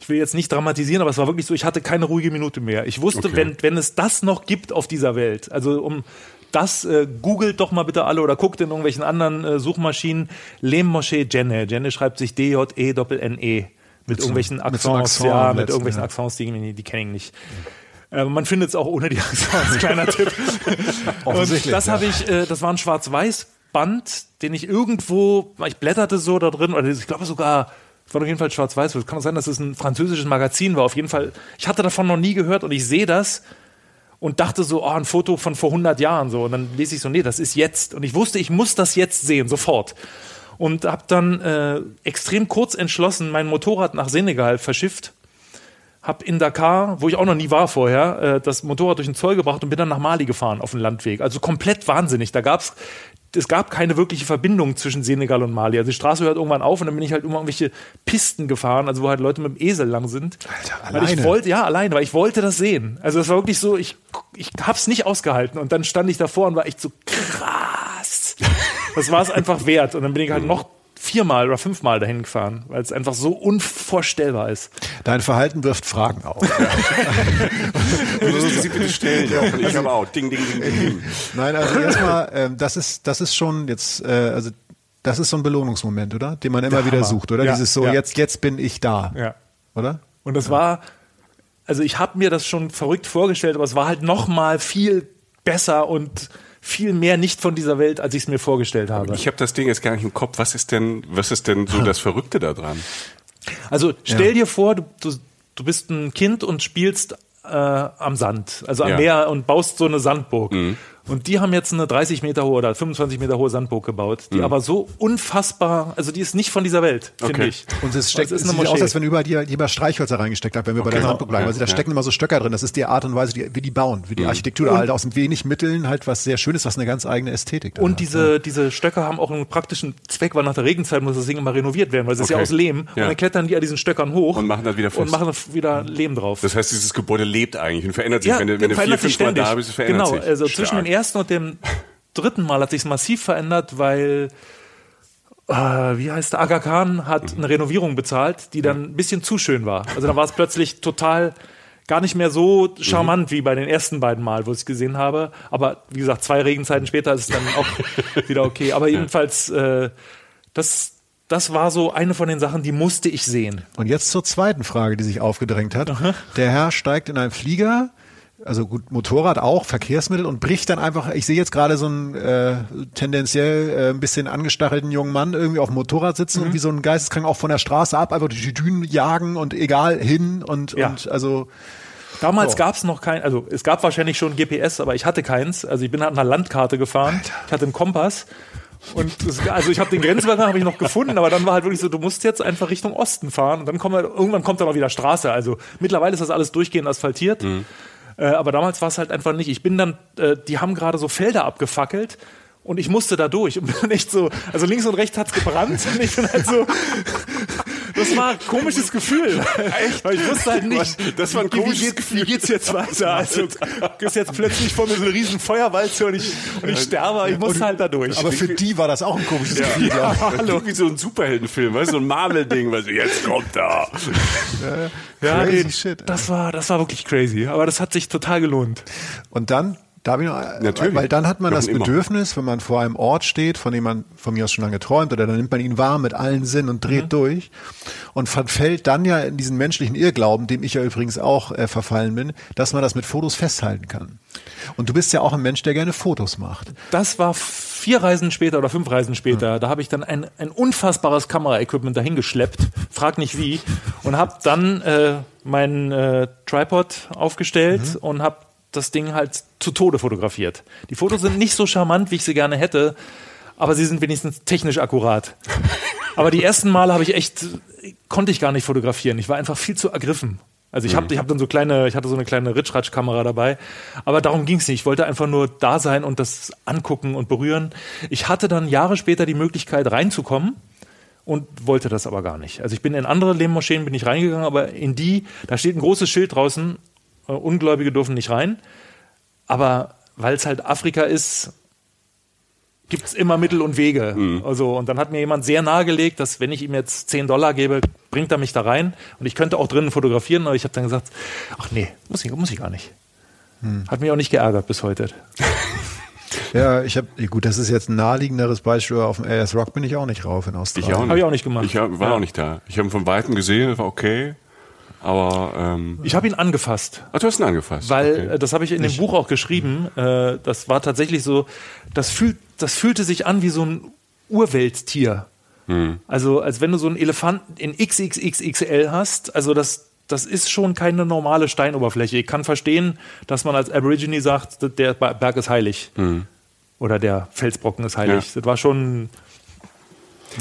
ich will jetzt nicht dramatisieren, aber es war wirklich so, ich hatte keine ruhige Minute mehr. Ich wusste, okay. wenn, wenn es das noch gibt auf dieser Welt, also um das äh, googelt doch mal bitte alle oder guckt in irgendwelchen anderen äh, Suchmaschinen. Lem Moschee Jenne. Jenne schreibt sich D-J-E-N-E. Mit, mit irgendwelchen so, Accents, mit ja, mit irgendwelchen ja. Accents, die, die kenne ich nicht. Äh, man findet es auch ohne die Accents, [LAUGHS] kleiner Tipp. Und das ja. habe ich, äh, das war ein Schwarz-Weiß-Band, den ich irgendwo, ich blätterte so da drin, oder ich glaube sogar, es war auf jeden Fall schwarz-weiß. Es kann auch sein, dass es ein französisches Magazin war. Auf jeden Fall, ich hatte davon noch nie gehört und ich sehe das und dachte so, oh, ein Foto von vor 100 Jahren so. Und dann lese ich so, nee, das ist jetzt. Und ich wusste, ich muss das jetzt sehen, sofort. Und habe dann äh, extrem kurz entschlossen mein Motorrad nach Senegal verschifft. Hab in Dakar, wo ich auch noch nie war vorher, äh, das Motorrad durch den Zoll gebracht und bin dann nach Mali gefahren auf dem Landweg. Also komplett wahnsinnig. Da gab's es gab keine wirkliche Verbindung zwischen Senegal und Mali. Also die Straße hört irgendwann auf und dann bin ich halt immer irgendwelche Pisten gefahren, also wo halt Leute mit dem Esel lang sind. Alter, alleine. Weil ich wollte, ja, alleine, weil ich wollte das sehen. Also es war wirklich so, ich, ich hab's nicht ausgehalten und dann stand ich davor und war echt so krass. Das war es einfach wert. Und dann bin ich halt noch viermal oder fünfmal dahin gefahren, weil es einfach so unvorstellbar ist. Dein Verhalten wirft Fragen auf. [LAUGHS] Würdest du sie bitte stellen? Jochen? Ich habe auch. Ding, ding, ding, ding, ding. Nein, also erstmal, ähm, das ist, das ist schon jetzt, äh, also das ist so ein Belohnungsmoment, oder? Den man immer Der wieder Hammer. sucht, oder? Ja, Dieses so, ja. jetzt, jetzt bin ich da. Ja. Oder? Und das war, also ich habe mir das schon verrückt vorgestellt, aber es war halt noch mal viel besser und viel mehr nicht von dieser Welt, als ich es mir vorgestellt habe. Ich habe das Ding jetzt gar nicht im Kopf. Was ist denn, was ist denn so [LAUGHS] das Verrückte daran? Also stell dir vor, du, du, du bist ein Kind und spielst äh, am Sand, also am Ja. Meer und baust so eine Sandburg. Und die haben jetzt eine 30 Meter hohe oder 25 Meter hohe Sandburg gebaut, die aber so unfassbar, also die ist nicht von dieser Welt, finde Okay. ich. Und es steckt, Das es ist eine sieht aus, Moschee. als wenn überall die, lieber Streichhölzer reingesteckt hat, wenn wir bei der Okay. Sandburg bleiben. Also da Ja, stecken immer so Stöcker drin. Das ist die Art und Weise, die, wie die bauen, wie die Architektur da halt aus wenig Mitteln halt was sehr Schönes, was eine ganz eigene Ästhetik dann Und hat. diese, diese Stöcker haben auch einen praktischen Zweck, weil nach der Regenzeit muss das Ding immer renoviert werden, weil es ist ja Okay. aus Lehm. Ja. Und dann klettern die an diesen Stöckern hoch. Und machen das wieder fest. Und machen wieder Lehm drauf. Das heißt, dieses Gebäude lebt eigentlich und verändert sich. ja, wenn du, wenn du vier, fünf Mal da bist, es verändert genau, sich. also Stark. zwischen dem ersten und dem dritten Mal hat sich massiv verändert, weil äh, wie heißt der? Aga Khan hat Mhm. eine Renovierung bezahlt, die dann ein bisschen zu schön war. Also da war es plötzlich total gar nicht mehr so Mhm. charmant wie bei den ersten beiden Mal, wo ich es gesehen habe. Aber wie gesagt, zwei Regenzeiten später ist es dann auch [LAUGHS] wieder okay. Aber jedenfalls, äh, das, das war so eine von den Sachen, die musste ich sehen. Und jetzt zur zweiten Frage, die sich aufgedrängt hat. Der Herr steigt in einen Flieger, also gut, Motorrad auch, Verkehrsmittel und bricht dann einfach, ich sehe jetzt gerade so einen äh, tendenziell äh, ein bisschen angestachelten jungen Mann irgendwie auf dem Motorrad sitzen Mhm. und wie so ein Geisteskrank auch von der Straße ab, einfach durch die Dünen jagen und egal hin und, Ja. und also Damals So. gab es noch kein, also es gab wahrscheinlich schon GPS, aber ich hatte keins. Also ich bin halt an einer Landkarte gefahren. Ich hatte einen Kompass. Und es, also ich habe den Grenzwerfer habe ich noch gefunden, aber dann war halt wirklich so, du musst jetzt einfach Richtung Osten fahren und dann kommt halt, irgendwann kommt dann auch wieder Straße. Also mittlerweile ist das alles durchgehend asphaltiert. Äh, aber damals war es halt einfach nicht. Ich bin dann, äh, die haben gerade so Felder abgefackelt und ich musste da durch und [LAUGHS] bin echt so, also links und rechts hat's gebrannt und ich bin halt so, das war ein komisches Gefühl. Echt? Weil ich wusste halt nicht, Das war ein wie- wie komisches geht's- Gefühl. Wie geht's jetzt weiter? Also ist jetzt plötzlich vor mir so eine riesen Feuerwalze und ich, und ich sterbe, ich muss halt da durch. aber für die war das auch ein komisches Gefühl. Ja, hallo. Wie so ein Superheldenfilm, weißt du, so ein Marvel-Ding, weißt du, jetzt kommt er. ja, crazy nee, shit, das war, das war wirklich crazy. Aber das hat sich total gelohnt. Und dann, da habe ich noch, Natürlich. weil dann hat man das immer. Bedürfnis, wenn man vor einem Ort steht, von dem man von mir aus schon lange träumt, oder dann nimmt man ihn wahr mit allen Sinnen und Mhm. dreht durch und verfällt dann ja in diesen menschlichen Irrglauben, dem ich ja übrigens auch äh, verfallen bin, dass man das mit Fotos festhalten kann. Und du bist ja auch ein Mensch, der gerne Fotos macht. Das war vier Reisen später oder fünf Reisen später. Da habe ich dann ein, ein unfassbares Kameraequipment dahin geschleppt, frag nicht wie, und habe dann äh, meinen äh, Tripod aufgestellt und habe das Ding halt zu Tode fotografiert. Die Fotos sind nicht so charmant, wie ich sie gerne hätte, aber sie sind wenigstens technisch akkurat. Aber die ersten Male habe ich echt, konnte ich gar nicht fotografieren. Ich war einfach viel zu ergriffen. Also ich habe ich hab dann so kleine, ich hatte so eine kleine Ritschratsch-Kamera dabei, aber darum ging es nicht. Ich wollte einfach nur da sein und das angucken und berühren. Ich hatte dann Jahre später die Möglichkeit reinzukommen und wollte das aber gar nicht. Also ich bin in andere Lehmmoscheen bin ich reingegangen, aber in die, da steht ein großes Schild draußen, Ungläubige dürfen nicht rein. Aber weil es halt Afrika ist, gibt es immer Mittel und Wege. Also, und dann hat mir jemand sehr nahegelegt, dass wenn ich ihm jetzt 10 Dollar gebe, bringt er mich da rein. Und ich könnte auch drinnen fotografieren, aber ich habe dann gesagt, ach nee, muss ich, muss ich gar nicht. Hat mich auch nicht geärgert bis heute. [LAUGHS] Ja, ich habe, gut, das ist jetzt ein naheliegenderes Beispiel. Auf dem AS Rock bin ich auch nicht rauf in Australien. Ich auch nicht. Hab ich auch nicht gemacht. Ich hab, war Ja. auch nicht da. Ich habe ihn von Weitem gesehen, war okay. Aber, ähm, Ich habe ihn angefasst. ach, du hast ihn angefasst. Weil, okay. äh, das habe ich in dem Buch auch geschrieben, äh, das war tatsächlich so, das, fühlt, das fühlte sich an wie so ein Urwelttier. Also als wenn du so einen Elefanten in XXXXL hast, also das, das ist schon keine normale Steinoberfläche. Ich kann verstehen, dass man als Aborigine sagt, der Berg ist heilig. Oder der Felsbrocken ist heilig. Ja. Das war schon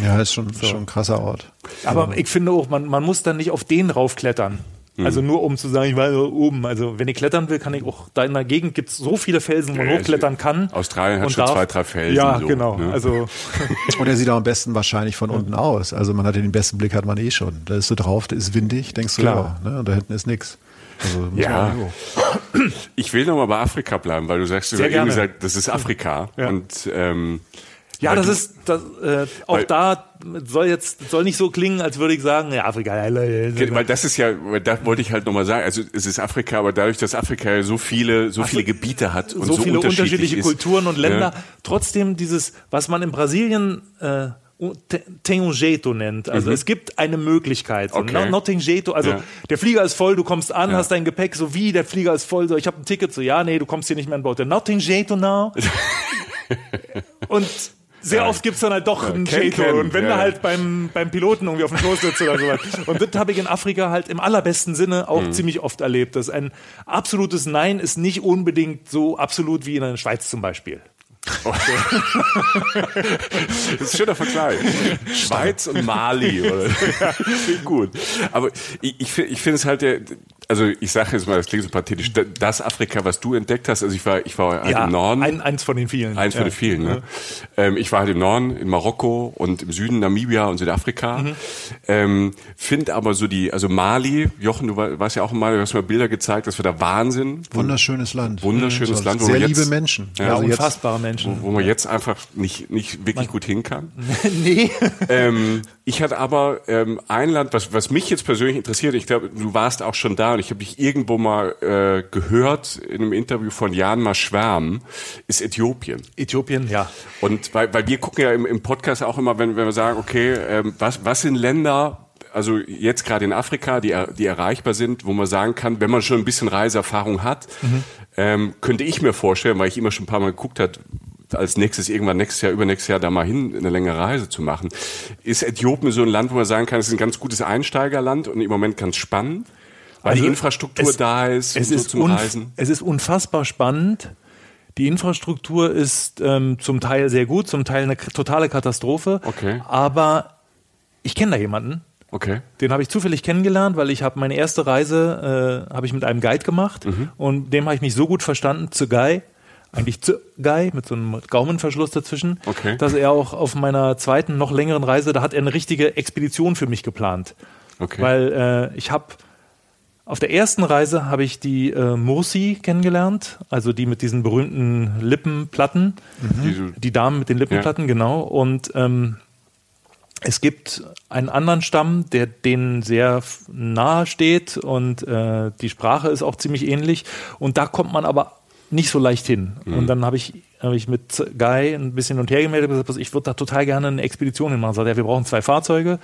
Ja, ist schon, schon ein krasser Ort. aber ich finde auch, man, man muss dann nicht auf den raufklettern. Also nur um zu sagen, ich war da oben. Also wenn ich klettern will, kann ich auch, da in der Gegend gibt es so viele Felsen, wo man Ja, hochklettern kann. Australien hat schon zwei, drei Felsen, Ja, so, genau. ne? Also [LAUGHS] Und er sieht auch am besten wahrscheinlich von unten aus. Also man hat den besten Blick, hat man eh schon. Da ist du drauf, da ist windig, denkst du, Klar. ja, ne? und da hinten ist nix. Also, muss Ja. Ich will noch mal bei Afrika bleiben, weil du sagst, du hast eben gesagt, das ist Afrika. Ja. Und ähm, Ja, Weil das ist das, äh, auch Weil- da soll jetzt soll nicht so klingen, als würde ich sagen, ja, Afrika. Weil das ist ja, da wollte ich halt nochmal sagen, also es ist Afrika, aber dadurch, dass Afrika ja so viele, so viele Gebiete hat und so, so, viele unterschiedlich unterschiedliche ist, Kulturen und Länder. Ja. Trotzdem dieses, was man in Brasilien äh, Te- Tem jeito nennt. Also es gibt eine Möglichkeit. So, Mhm. Okay. no, not tem jeito. Also Ja. der Flieger ist voll, du kommst an, Ja. hast dein Gepäck, so wie der Flieger ist voll, so ich habe ein Ticket, so ja, nee, du kommst hier nicht mehr an Bord. Not tem jeito now. [LAUGHS] und sehr Ja. oft gibt's dann halt doch ein Ken. Und wenn Ja, du ja. halt beim, beim Piloten irgendwie auf dem Schoß sitzt oder sowas. [LAUGHS] Und das habe ich in Afrika halt im allerbesten Sinne auch Mhm. ziemlich oft erlebt. Dass ein absolutes Nein ist nicht unbedingt so absolut wie in der Schweiz zum Beispiel. Das ist ein schöner Vergleich. [LAUGHS] Schweiz und Mali. Oder? [LAUGHS] Klingt gut. Aber ich, ich, find- ich finde es halt, der, also ich sage jetzt mal, das klingt so pathetisch, da- das Afrika, was du entdeckt hast, also ich war, ich war halt im Norden. ein, eins von den vielen. Eins von ja. den vielen. Ne? Ähm, ich war halt im Norden, in Marokko und im Süden Namibia und Südafrika. Mhm. Ähm, Find aber so die, also Mali, Jochen, du war- warst ja auch in Mali, du hast mir Bilder gezeigt, das war der Wahnsinn. Wunderschönes Land. Wunderschönes Mhm. Land, wo Sehr man jetzt- liebe Menschen. Ja, Ja, Also unfassbare Menschen. Wo man jetzt einfach nicht, nicht wirklich gut hin kann. [LAUGHS] nee. ähm, ich hatte aber ähm, ein Land, was, was mich jetzt persönlich interessiert, ich glaube, du warst auch schon da und ich habe dich irgendwo mal äh, gehört in einem Interview von Jan Maschwärm, ist Äthiopien. Äthiopien, ja. Und weil, weil wir gucken ja im, im Podcast auch immer, wenn, wenn wir sagen, okay, ähm, was, was sind Länder, also jetzt gerade in Afrika, die, die erreichbar sind, wo man sagen kann, wenn man schon ein bisschen Reiseerfahrung hat, ähm, könnte ich mir vorstellen, weil ich immer schon ein paar Mal geguckt hat, als nächstes, irgendwann nächstes Jahr, übernächstes Jahr da mal hin, eine längere Reise zu machen. Ist Äthiopien so ein Land, wo man sagen kann, es ist ein ganz gutes Einsteigerland und im Moment ganz spannend, weil Also die Infrastruktur es- da ist, Es und ist, so zum Reisen? es ist unfassbar spannend. Die Infrastruktur ist ähm, zum Teil sehr gut, zum Teil eine totale Katastrophe. Okay. Aber ich kenne da jemanden, Okay. den habe ich zufällig kennengelernt, weil ich habe meine erste Reise äh, habe ich mit einem Guide gemacht Mhm. und dem habe ich mich so gut verstanden, zu Guy, eigentlich zu Guy mit so einem Gaumenverschluss dazwischen, Okay. dass er auch auf meiner zweiten noch längeren Reise, da hat er eine richtige Expedition für mich geplant, Okay. weil äh, ich habe auf der ersten Reise habe ich die äh, Mursi kennengelernt, also die mit diesen berühmten Lippenplatten, Die so- die Damen mit den Lippenplatten, genau. Und ähm, es gibt einen anderen Stamm, der denen sehr nahe steht und äh, die Sprache ist auch ziemlich ähnlich. Und da kommt man aber nicht so leicht hin. Und dann habe ich, hab ich mit Guy ein bisschen hin und her gemeldet und gesagt, ich würde da total gerne eine Expedition hinmachen. Sagt er, wir brauchen zwei Fahrzeuge,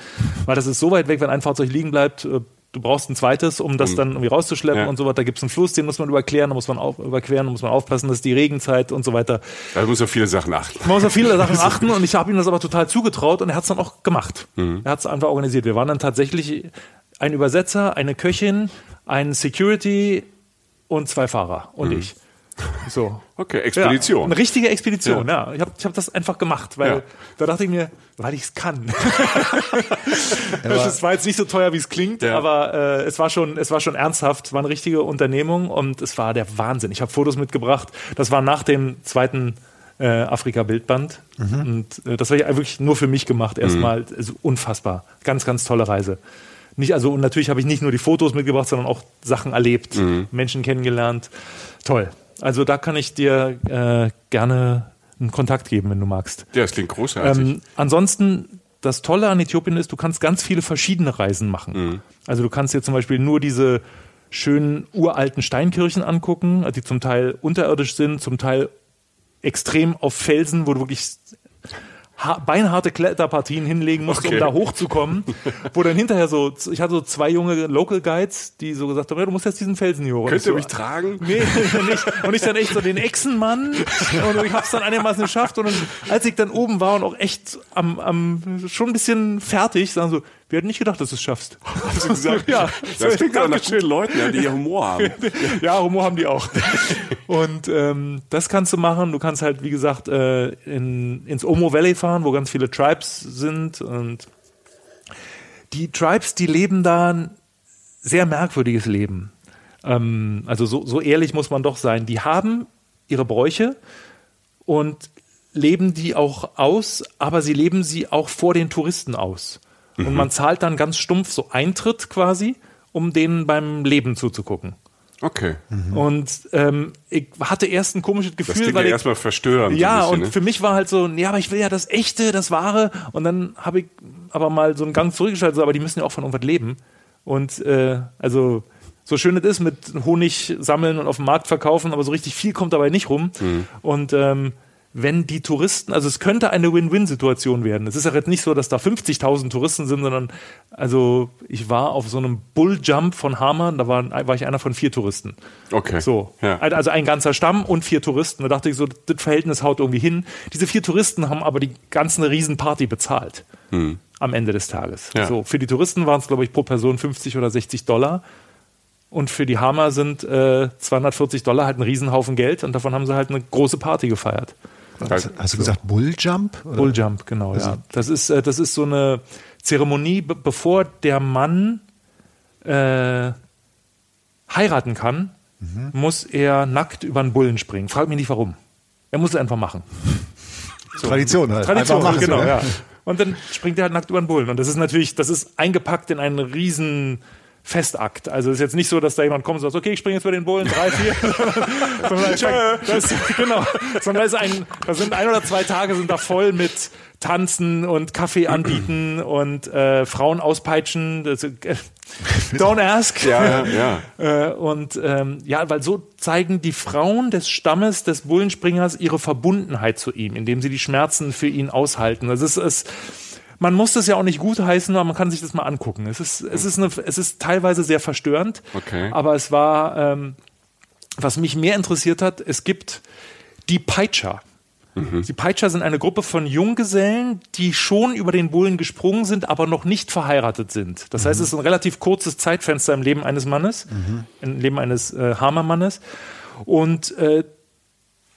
weil das ist so weit weg, wenn ein Fahrzeug liegen bleibt, äh, du brauchst ein zweites, um das dann irgendwie rauszuschleppen Ja. und so weiter. Da gibt es einen Fluss, den muss man überqueren, da muss man auf, überqueren, da muss man aufpassen, das ist die Regenzeit und so weiter. Da muss man auf viele Sachen achten. Man muss auf viele Sachen [LAUGHS] achten und ich habe ihm das aber total zugetraut und er hat es dann auch gemacht. Mhm. Er hat es einfach organisiert. Wir waren dann tatsächlich ein Übersetzer, eine Köchin, ein Security und zwei Fahrer und ich. [LAUGHS] So. Mhm. Okay, Expedition. Ja, eine richtige Expedition, ja. Ich habe ich hab das einfach gemacht, weil Ja. da dachte ich mir, weil ich [LAUGHS] es kann. das war jetzt nicht so teuer, wie es klingt, Ja. aber äh, es, war schon, es war schon ernsthaft. Es war eine richtige Unternehmung und es war der Wahnsinn. Ich habe Fotos mitgebracht. Das war nach dem zweiten äh, Afrika-Bildband. Und äh, das habe ich wirklich nur für mich gemacht. Erstmal also unfassbar. Ganz, ganz tolle Reise. Nicht, also, und natürlich habe ich nicht nur die Fotos mitgebracht, sondern auch Sachen erlebt, Menschen kennengelernt. Toll. Also da kann ich dir äh, gerne einen Kontakt geben, wenn du magst. Ja, das klingt großartig. Ähm, ansonsten, das Tolle an Äthiopien ist, du kannst ganz viele verschiedene Reisen machen. Mhm. Also du kannst dir zum Beispiel nur diese schönen uralten Steinkirchen angucken, die zum Teil unterirdisch sind, zum Teil extrem auf Felsen, wo du wirklich beinharte Kletterpartien hinlegen musst, Okay. um da hochzukommen. wo dann hinterher so, ich hatte so zwei junge Local Guides, die so gesagt haben, ja, du musst jetzt diesen Felsen hier hoch. Könnt ihr so, mich tragen? Nee, [LAUGHS] nicht. Und ich dann echt so den Echsenmann und ich hab's dann einigermaßen geschafft und dann, als ich dann oben war und auch echt am, am schon ein bisschen fertig, sagen so, wir hätten nicht gedacht, dass du es schaffst. [LAUGHS] Hast du gesagt? Ja. Das klingt aber nach guten Leuten, die Humor haben. [LAUGHS] Ja, Humor haben die auch. [LAUGHS] Und ähm, das kannst du machen. Du kannst halt, wie gesagt, äh, in, ins Omo Valley fahren, wo ganz viele Tribes sind. Und die Tribes, die leben da ein sehr merkwürdiges Leben. Ähm, also so, so ehrlich muss man doch sein. Die haben ihre Bräuche und leben die auch aus, aber sie leben sie auch vor den Touristen aus. Und man zahlt dann ganz stumpf so Eintritt quasi, um denen beim Leben zuzugucken. Okay. Und ähm, ich hatte erst ein komisches Das Gefühl, klingt weil ja ich erstmal verstörend. so ja, bisschen, und ne? für mich war halt so, ja, aber ich will ja das Echte, das Wahre. Und dann habe ich aber mal so einen Gang zurückgeschaltet, so, aber die müssen ja auch von irgendwas leben. Und äh, also so schön es ist mit Honig sammeln und auf dem Markt verkaufen, aber so richtig viel kommt dabei nicht rum. Mhm. Und ähm, wenn die Touristen, also es könnte eine Win-Win-Situation werden. Es ist ja jetzt nicht so, dass da 50.000 Touristen sind, sondern also ich war auf so einem Bulljump von Hamann, da war, war ich einer von vier Touristen. Okay. So, Ja. also ein ganzer Stamm und vier Touristen. Da dachte ich so, das Verhältnis haut irgendwie hin. Diese vier Touristen haben aber die ganze Riesenparty bezahlt am Ende des Tages. Hm. Ja. So, für die Touristen waren es, glaube ich, pro Person 50 oder 60 Dollar. Und für die Hammer sind äh, 240 Dollar halt ein Riesenhaufen Geld und davon haben sie halt eine große Party gefeiert. Hast, hast du gesagt Bulljump? oder? Bulljump, genau, ja. Das ist, äh, das ist so eine Zeremonie, be bevor der Mann äh, heiraten kann, muss er nackt über einen Bullen springen. Frag mich nicht warum. Er muss es einfach machen. [LAUGHS] Tradition halt. Tradition, machen, genau, so, ja. Und dann springt er halt nackt über den Bullen. Und das ist natürlich, das ist eingepackt in einen riesen Festakt. Also es ist jetzt nicht so, dass da jemand kommt und sagt, okay, ich springe jetzt über den Bullen, drei, vier. [LAUGHS] sondern das, genau. Sondern das, ist ein, das sind ein oder zwei Tage sind da voll mit Tanzen und Kaffee anbieten [CLEARS THROAT] und äh, Frauen auspeitschen. Das, äh, [LAUGHS] don't ask. Ja, ja, ja. [LAUGHS] Äh, und ähm, ja, weil so zeigen die Frauen des Stammes des Bullenspringers ihre Verbundenheit zu ihm, indem sie die Schmerzen für ihn aushalten. Das ist es. Man muss das ja auch nicht gutheißen, aber man kann sich das mal angucken. Es ist, es ist, eine, es ist teilweise sehr verstörend, Okay. aber es war, ähm, was mich mehr interessiert hat, es gibt die Peitscher. Die Peitscher sind eine Gruppe von Junggesellen, die schon über den Bullen gesprungen sind, aber noch nicht verheiratet sind. Das heißt, es ist ein relativ kurzes Zeitfenster im Leben eines Mannes, im Leben eines äh, Hammermannes. Und äh,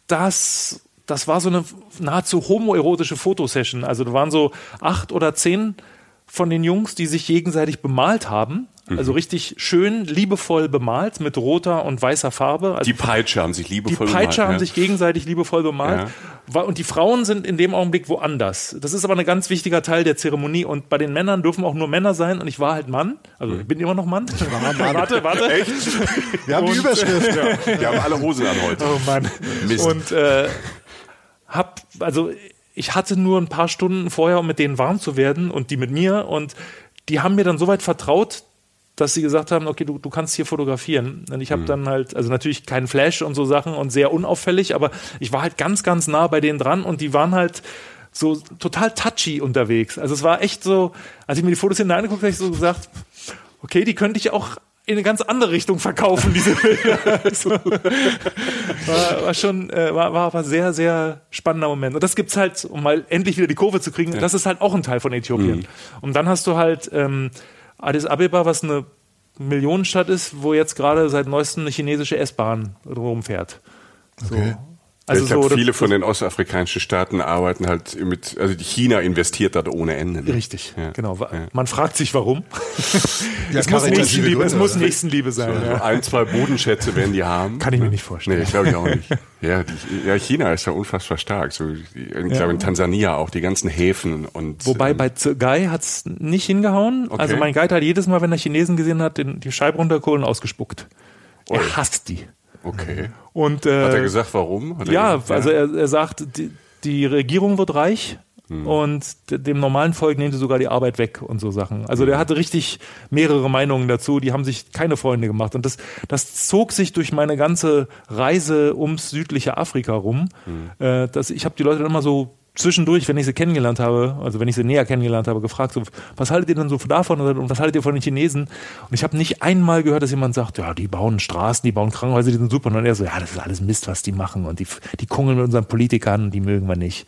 das, das war so eine nahezu homoerotische Fotosession. Also da waren so acht oder zehn von den Jungs, die sich gegenseitig bemalt haben. Also richtig schön, liebevoll bemalt mit roter und weißer Farbe. Also Die Peitsche haben sich die liebevoll Peitscher bemalt, haben ja. sich gegenseitig liebevoll bemalt. Ja. Und die Frauen sind in dem Augenblick woanders. Das ist aber ein ganz wichtiger Teil der Zeremonie. Und bei den Männern dürfen auch nur Männer sein. Und ich war halt Mann. Also ich bin immer noch Mann. [LAUGHS] warte, warte. Wir haben die Und- Überschrift. Wir haben alle Hosen an heute. Oh Mann. Mist. Und äh, hab, also ich hatte nur ein paar Stunden vorher, um mit denen warm zu werden und die mit mir. Und die haben mir dann so weit vertraut, dass sie gesagt haben, okay, du, du kannst hier fotografieren. Und ich habe dann halt, also natürlich keinen Flash und so Sachen und sehr unauffällig, aber ich war halt ganz, ganz nah bei denen dran und die waren halt so total touchy unterwegs. Also es war echt so, als ich mir die Fotos hinten angeguckt habe, habe ich so gesagt, okay, die könnte ich auch in eine ganz andere Richtung verkaufen, diese [LAUGHS] Bilder. Also, war, war schon, äh, war, war aber sehr, sehr spannender Moment. Und das gibt's halt, um mal endlich wieder die Kurve zu kriegen, das ist halt auch ein Teil von Äthiopien. Und dann hast du halt ähm, Addis Abeba, was eine Millionenstadt ist, wo jetzt gerade seit neuestem eine chinesische S-Bahn rumfährt. So. Okay. Also ich glaube, so, viele von den ostafrikanischen Staaten arbeiten halt mit, also die China investiert da ohne Ende. Ne? Richtig, Ja. genau. Ja. Man fragt sich warum. [LAUGHS] Ja, es muss Nächstenliebe, es Gründe, muss oder? Nächstenliebe sein. Also ja. ein, zwei Bodenschätze werden die haben. Kann ich mir ne? nicht vorstellen. Nee, glaube ich auch nicht. Ja, die, ja, China ist ja unfassbar stark. So, ich glaube in Tansania auch, die ganzen Häfen und. Wobei ähm, bei Guy hat's nicht hingehauen. Okay. Also mein Guide hat jedes Mal, wenn er Chinesen gesehen hat, den, die Scheibe runterkohlen ausgespuckt. Er hasst die. Okay. Und äh, Hat er gesagt, warum? Er ja, gesagt, also er, er sagt, die, die Regierung wird reich Hm. und de- dem normalen Volk nehmen sie sogar die Arbeit weg und so Sachen. Also der hatte richtig mehrere Meinungen dazu, die haben sich keine Freunde gemacht. Und das, das zog sich durch meine ganze Reise ums südliche Afrika rum. Hm. Äh, dass ich habe die Leute dann immer so zwischendurch, wenn ich sie kennengelernt habe, also wenn ich sie näher kennengelernt habe, gefragt, so, was haltet ihr denn so davon und was haltet ihr von den Chinesen? Und ich habe nicht einmal gehört, dass jemand sagt, ja, die bauen Straßen, die bauen Krankenhäuser, die sind super. Und er so, ja, das ist alles Mist, was die machen und die, die kungeln mit unseren Politikern, die mögen wir nicht.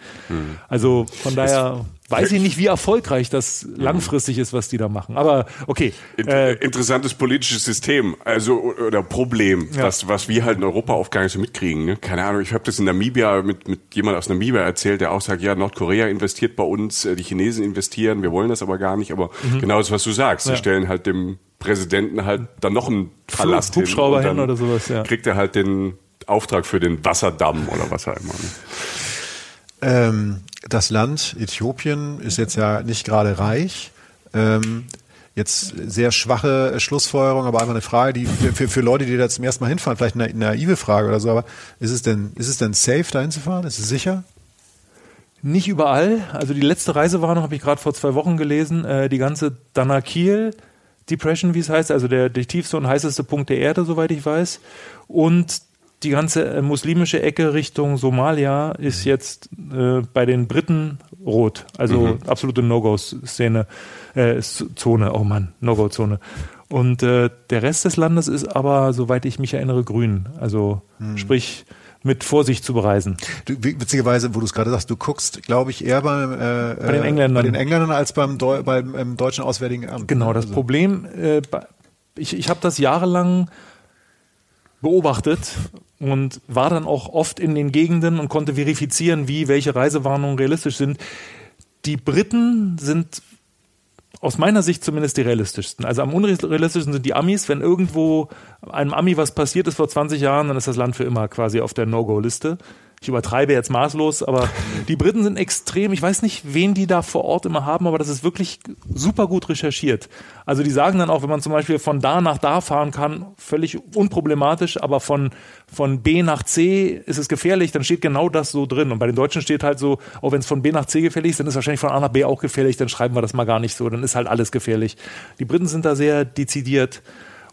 Also von daher weiß ich nicht, wie erfolgreich das langfristig ist, was die da machen. Aber okay, äh, interessantes politisches System, also oder Problem, Ja. was, was wir halt in Europa oft gar nicht so mitkriegen. Ne? Keine Ahnung, ich habe das in Namibia mit, mit jemand aus Namibia erzählt, der auch sagt, ja, Nordkorea investiert bei uns, äh, die Chinesen investieren, wir wollen das aber gar nicht. Aber genau das, was du sagst, Mhm. Ja. sie stellen halt dem Präsidenten halt dann noch einen Palast Hubschrauber hin, hin oder sowas, ja. kriegt er halt den Auftrag für den Wasserdamm oder was auch immer. Ähm, das Land Äthiopien ist jetzt ja nicht gerade reich. Ähm, Jetzt sehr schwache Schlussfolgerung, aber einfach eine Frage, die für, für, für Leute, die da zum ersten Mal hinfahren, vielleicht eine naive Frage oder so, aber ist es denn, ist es denn safe, da hinzufahren? Ist es sicher? Nicht überall. Also die letzte Reisewarnung habe ich gerade vor zwei Wochen gelesen. Äh, die ganze Danakil Depression, wie es heißt, also der, der tiefste und heißeste Punkt der Erde, soweit ich weiß. Und die ganze äh, muslimische Ecke Richtung Somalia ist jetzt äh, bei den Briten rot. Also Mhm. absolute No-Go-Szene, äh, Zone, oh Mann, No-Go-Zone. Und äh, der Rest des Landes ist aber, soweit ich mich erinnere, grün. Also Mhm. sprich mit Vorsicht zu bereisen. Du, witzigerweise, wo du es gerade sagst, du guckst, glaube ich, eher beim, äh, Bei den Engländern. bei den Engländern als beim, Deu beim ähm, deutschen Auswärtigen Amt. Genau, das Also, Problem, äh, ich, ich habe das jahrelang beobachtet und war dann auch oft in den Gegenden und konnte verifizieren, wie welche Reisewarnungen realistisch sind. Die Briten sind aus meiner Sicht zumindest die realistischsten. Also am unrealistischsten sind die Amis. Wenn irgendwo einem Ami was passiert ist vor 20 Jahren, dann ist das Land für immer quasi auf der No-Go-Liste. Ich übertreibe jetzt maßlos, aber die Briten sind extrem. Ich weiß nicht, wen die da vor Ort immer haben, aber das ist wirklich super gut recherchiert. Also die sagen dann auch, wenn man zum Beispiel von da nach da fahren kann, völlig unproblematisch, aber von, von B nach C ist es gefährlich, dann steht genau das so drin. Und bei den Deutschen steht halt so, auch wenn es von B nach C gefährlich ist, dann ist wahrscheinlich von A nach B auch gefährlich, dann schreiben wir das mal gar nicht so, dann ist halt alles gefährlich. Die Briten sind da sehr dezidiert.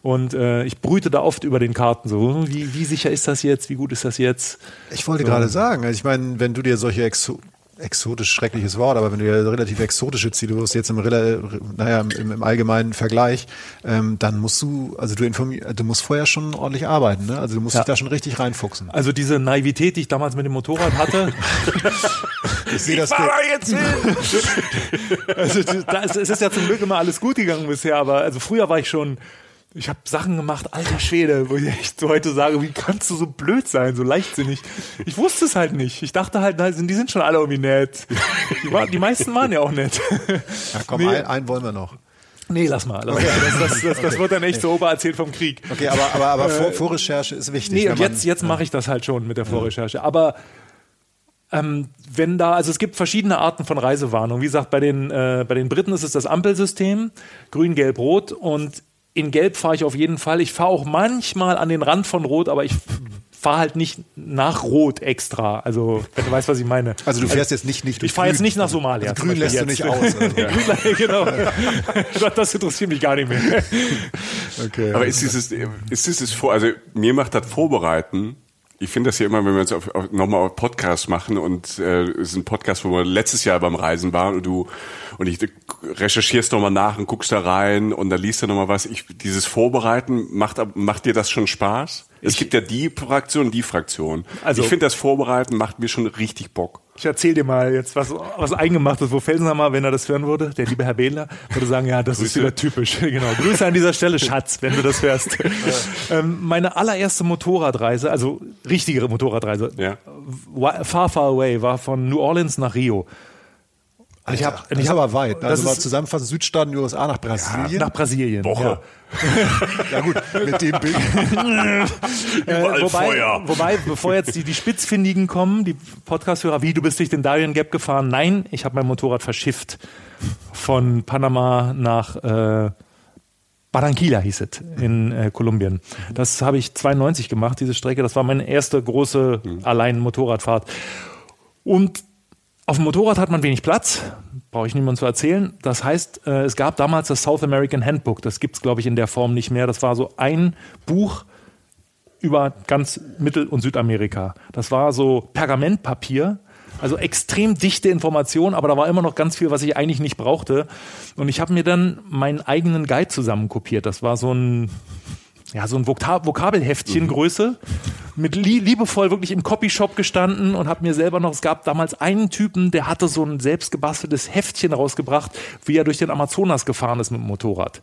Und äh, ich brüte da oft über den Karten so, wie, wie sicher ist das jetzt, wie gut ist das jetzt? Ich wollte gerade sagen, also ich meine, wenn du dir solche Exo exotisch schreckliches Wort, aber wenn du dir relativ exotische Ziele wirst, jetzt im, naja, im, im allgemeinen Vergleich, ähm, dann musst du, also du informi du musst vorher schon ordentlich arbeiten, ne? Also du musst Ja. dich da schon richtig reinfuchsen. Also diese Naivität, die ich damals mit dem Motorrad hatte, [LAUGHS] Ich sehe das fahr da jetzt hin! [LAUGHS] also das, es ist ja zum Glück immer alles gut gegangen bisher, aber also früher war ich schon, ich habe Sachen gemacht, alter Schwede, wo ich echt so heute sage, wie kannst du so blöd sein, so leichtsinnig? Ich wusste es halt nicht. Ich dachte halt, die sind schon alle irgendwie nett. Die, war, die meisten waren ja auch nett. Ja, komm, Nee. ein, einen wollen wir noch. Nee, lass mal. Lass mal. Das, das, das, das wird dann echt so obererzählt vom Krieg. Okay, aber, aber, aber Vor Vorrecherche ist wichtig. Nee, und jetzt, jetzt mache ich das halt schon mit der Vorrecherche. Aber ähm, wenn da, also es gibt verschiedene Arten von Reisewarnung. Wie gesagt, bei den, äh, bei den Briten ist es das Ampelsystem, grün, gelb, rot. Und in gelb fahre ich auf jeden Fall. Ich fahre auch manchmal an den Rand von rot, aber ich fahre halt nicht nach rot extra. Also, wenn du weißt, was ich meine. Also du fährst jetzt nicht, nicht durch Ich fahre jetzt nicht nach Somalia. Also grün lässt Beispiel du nicht aus. jetzt. [LAUGHS] Grün, [LAUGHS] genau. Das- Das interessiert mich gar nicht mehr. [LAUGHS] Okay. Aber ist dieses, ist dieses Vor, also mir macht das Vorbereiten, ich finde das ja immer, wenn wir jetzt auf, auf, nochmal auf Podcast machen und äh, es ist ein Podcast, wo wir letztes Jahr beim Reisen waren und du und ich recherchierst nochmal nach und guckst da rein und da liest du nochmal was. Ich, dieses Vorbereiten, macht, macht dir das schon Spaß? Es gibt ja die Fraktion die Fraktion. Also- ich finde das Vorbereiten macht mir schon richtig Bock. Ich erzähle dir mal jetzt was, was eingemachtes, wo Felsenhammer, wenn er das hören würde, der liebe Herr Behler, würde sagen, ja, das ist Grüße. wieder typisch. [LAUGHS] Genau. Grüße an dieser Stelle, Schatz, wenn du das hörst. ähm, meine allererste Motorradreise, also richtige Motorradreise, Ja. far, far away, war von New Orleans nach Rio. Und ich hab- hab, das ich hab- aber weit. Also mal zusammenfassend Südstaaten USA nach Brasilien. Nach Brasilien. Woche. [LAUGHS] ja gut, mit dem Bild. [LAUGHS] Überall wobei, Feuer. wobei, bevor jetzt die, die Spitzfindigen kommen, die Podcast-Hörer, wie, du bist durch den Darien Gap gefahren? Nein, ich habe mein Motorrad verschifft. Von Panama nach äh, Barranquilla hieß es, in äh, Kolumbien. Das habe ich 92 gemacht, diese Strecke. Das war meine erste große allein Motorradfahrt. Und auf dem Motorrad hat man wenig Platz, brauche ich niemandem zu erzählen. Das heißt, äh, es gab damals das South American Handbook. Das gibt es, glaube ich, in der Form nicht mehr. Das war so ein Buch über ganz Mittel- und Südamerika. Das war so Pergamentpapier, also extrem dichte Information, aber da war immer noch ganz viel, was ich eigentlich nicht brauchte. Und ich habe mir dann meinen eigenen Guide zusammenkopiert. Das war so ein ja, so ein Vokab Vokabelheftchen Größe, mit lie liebevoll wirklich im Copyshop gestanden und habe mir selber noch, es gab damals einen Typen, der hatte so ein selbst gebasteltes Heftchen rausgebracht, wie er durch den Amazonas gefahren ist mit dem Motorrad.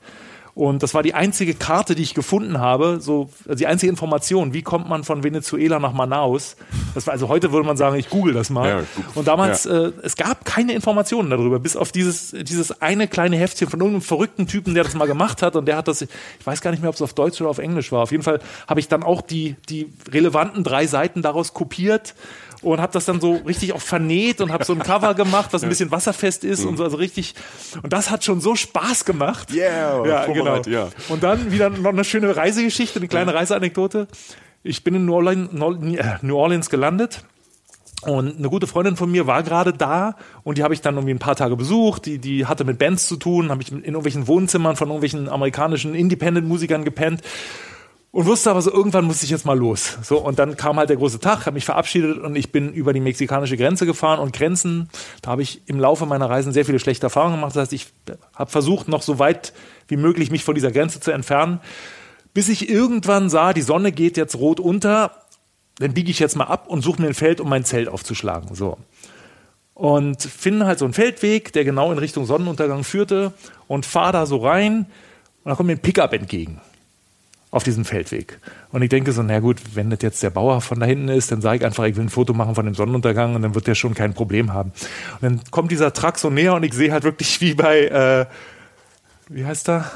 Und das war die einzige Karte, die ich gefunden habe, so also die einzige Information, wie kommt man von Venezuela nach Manaus. Das war also heute würde man sagen, ich google das mal. Ja, und damals ja. äh, es gab keine Informationen darüber, bis auf dieses, dieses eine kleine Heftchen von irgendeinem verrückten Typen, der das mal gemacht hat und der hat das, ich weiß gar nicht mehr, ob es auf Deutsch oder auf Englisch war. Auf jeden Fall habe ich dann auch die, die relevanten drei Seiten daraus kopiert und habe das dann so richtig auch vernäht und habe so ein Cover gemacht, was ein bisschen wasserfest ist und so, also richtig. Und das hat schon so Spaß gemacht. Yeah, ja, genau. ja. Und dann wieder noch eine schöne Reisegeschichte, eine kleine Reiseanekdote. Ich bin in New Orleans, New Orleans gelandet. Und eine gute Freundin von mir war gerade da und die habe ich dann irgendwie ein paar Tage besucht. Die, die hatte mit Bands zu tun, habe ich in irgendwelchen Wohnzimmern von irgendwelchen amerikanischen Independent-Musikern gepennt und wusste aber so, irgendwann muss ich jetzt mal los. So, und dann kam halt der große Tag, habe mich verabschiedet und ich bin über die mexikanische Grenze gefahren und Grenzen, da habe ich im Laufe meiner Reisen sehr viele schlechte Erfahrungen gemacht. Das heißt, ich habe versucht, noch so weit wie möglich mich von dieser Grenze zu entfernen, bis ich irgendwann sah, die Sonne geht jetzt rot unter, dann biege ich jetzt mal ab und suche mir ein Feld, um mein Zelt aufzuschlagen. So. Und finde halt so einen Feldweg, der genau in Richtung Sonnenuntergang führte und fahre da so rein und da kommt mir ein Pickup entgegen auf diesem Feldweg. Und ich denke so, na gut, wenn das jetzt der Bauer von da hinten ist, dann sage ich einfach, ich will ein Foto machen von dem Sonnenuntergang und dann wird der schon kein Problem haben. Und dann kommt dieser Truck so näher und ich sehe halt wirklich wie bei, äh, wie heißt er?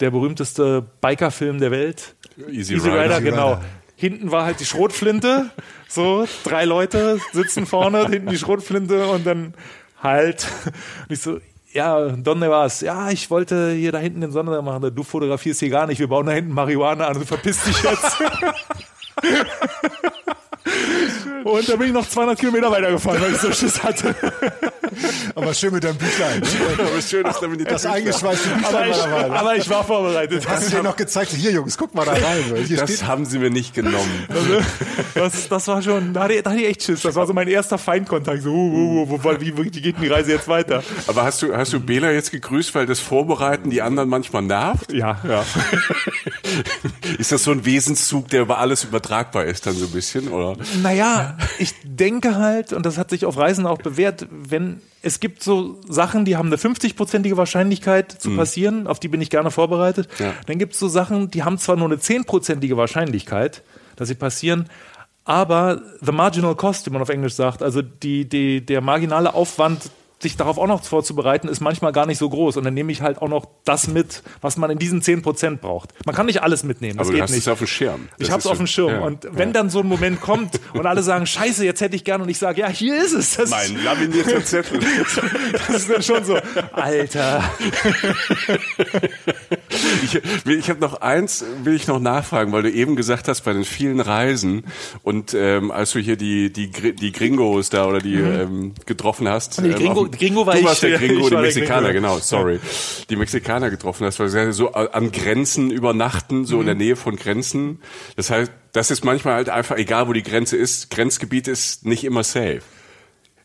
Der berühmteste Bikerfilm der Welt. Easy, Easy Rider. Rider, genau. Rider. Hinten war halt die Schrotflinte, so drei Leute sitzen vorne, hinten die Schrotflinte und dann halt. Und ich so, ja, Donne war's. Ja, ich wollte hier da hinten den Sonnenuntergang machen. Du fotografierst hier gar nicht. Wir bauen da hinten Marihuana an. Du verpiss dich jetzt. [LAUGHS] Und da bin ich noch 200 Kilometer weitergefahren, weil ich so Schiss hatte. Aber schön mit deinem Büchlein. Aber schön, dass damit die Das eingeschweißte Büchlein Aber war ich, dabei. aber ich war vorbereitet. Hast du dir noch gezeigt, hier Jungs, guck mal da rein. Hier Das steht, haben sie mir nicht genommen. Also, das, das war schon, da hatte, ich- da hatte ich echt Schiss. Das war so mein erster Feindkontakt. So, uh, uh, uh, wie, wie geht denn die Reise jetzt weiter? Aber hast du, hast du Bela jetzt gegrüßt, weil das Vorbereiten die anderen manchmal nervt? Ja, ja. [LAUGHS] Ist das so ein Wesenszug, der über alles übertragbar ist, dann so ein bisschen, oder? Naja, ich denke halt, und das hat sich auf Reisen auch bewährt, wenn es gibt so Sachen, die haben eine 50-prozentige Wahrscheinlichkeit zu passieren, auf die bin ich gerne vorbereitet. Ja. Dann gibt es so Sachen, die haben zwar nur eine 10-prozentige Wahrscheinlichkeit, dass sie passieren, aber the marginal cost, wie man auf Englisch sagt, also die, die, der marginale Aufwand, sich darauf auch noch vorzubereiten, ist manchmal gar nicht so groß. Und dann nehme ich halt auch noch das mit, was man in diesen 10% braucht. Man kann nicht alles mitnehmen. Das Aber du geht hast nicht. es auf dem Schirm. Ich Das hab's ist auf so- dem Schirm. ja, und ja. wenn dann so ein Moment kommt und alle sagen, scheiße, jetzt hätte ich gern und ich sage, ja, hier ist es. Das, Mein laminierter [LAUGHS] Zettel. das ist dann schon so, Alter. Ich, ich habe noch eins, will ich noch nachfragen, weil du eben gesagt hast, bei den vielen Reisen und ähm, als du hier die, die, die Gringos da oder die ähm, getroffen hast. Mhm. Die ähm, Gringo- auf Gringo war du ich, warst der Gringo, [LAUGHS] die Mexikaner, Gringo. genau, sorry. Die Mexikaner getroffen hast, weil sie so an Grenzen übernachten, so Mhm. in der Nähe von Grenzen. Das heißt, das ist manchmal halt einfach, egal wo die Grenze ist, Grenzgebiet ist nicht immer safe.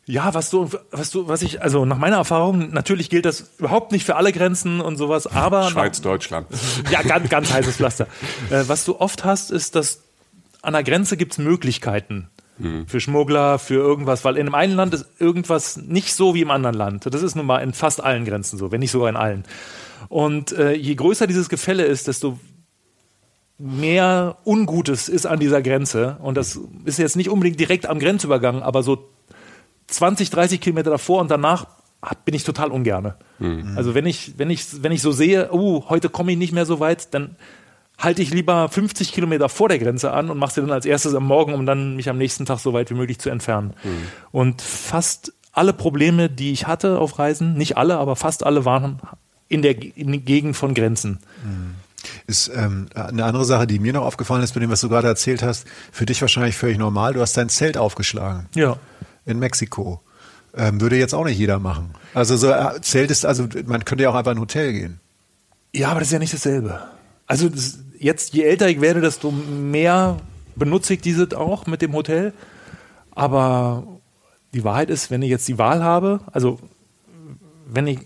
Ja, was du, was du, was ich, also nach meiner Erfahrung, natürlich gilt das überhaupt nicht für alle Grenzen und sowas, aber Schweiz, Deutschland. ja, ganz, ganz heißes Pflaster. Äh, was du oft hast, ist, dass an der Grenze gibt's Möglichkeiten. Für Schmuggler, für irgendwas, weil in dem einen Land ist irgendwas nicht so wie im anderen Land. Das ist nun mal in fast allen Grenzen so, wenn nicht sogar in allen. Und äh, je größer dieses Gefälle ist, desto mehr Ungutes ist an dieser Grenze. Und das ist jetzt nicht unbedingt direkt am Grenzübergang, aber so 20, 30 Kilometer davor und danach bin ich total ungerne. Also wenn ich, wenn ich, wenn ich so sehe, oh, heute komme ich nicht mehr so weit, dann halte ich lieber 50 Kilometer vor der Grenze an und mache sie dann als erstes am Morgen, um dann mich am nächsten Tag so weit wie möglich zu entfernen. Und fast alle Probleme, die ich hatte auf Reisen, nicht alle, aber fast alle waren in der, in der Gegend von Grenzen. ist ähm, eine andere Sache, die mir noch aufgefallen ist, mit dem, was du gerade erzählt hast, für dich wahrscheinlich völlig normal. Du hast dein Zelt aufgeschlagen Ja. in Mexiko. Ähm, würde jetzt auch nicht jeder machen. Also so äh, Zelt ist, also man könnte ja auch einfach in ein Hotel gehen. Ja, aber das ist ja nicht dasselbe. Also das, jetzt, je älter ich werde, desto mehr benutze ich dieses auch mit dem Hotel. Aber die Wahrheit ist, wenn ich jetzt die Wahl habe, also wenn ich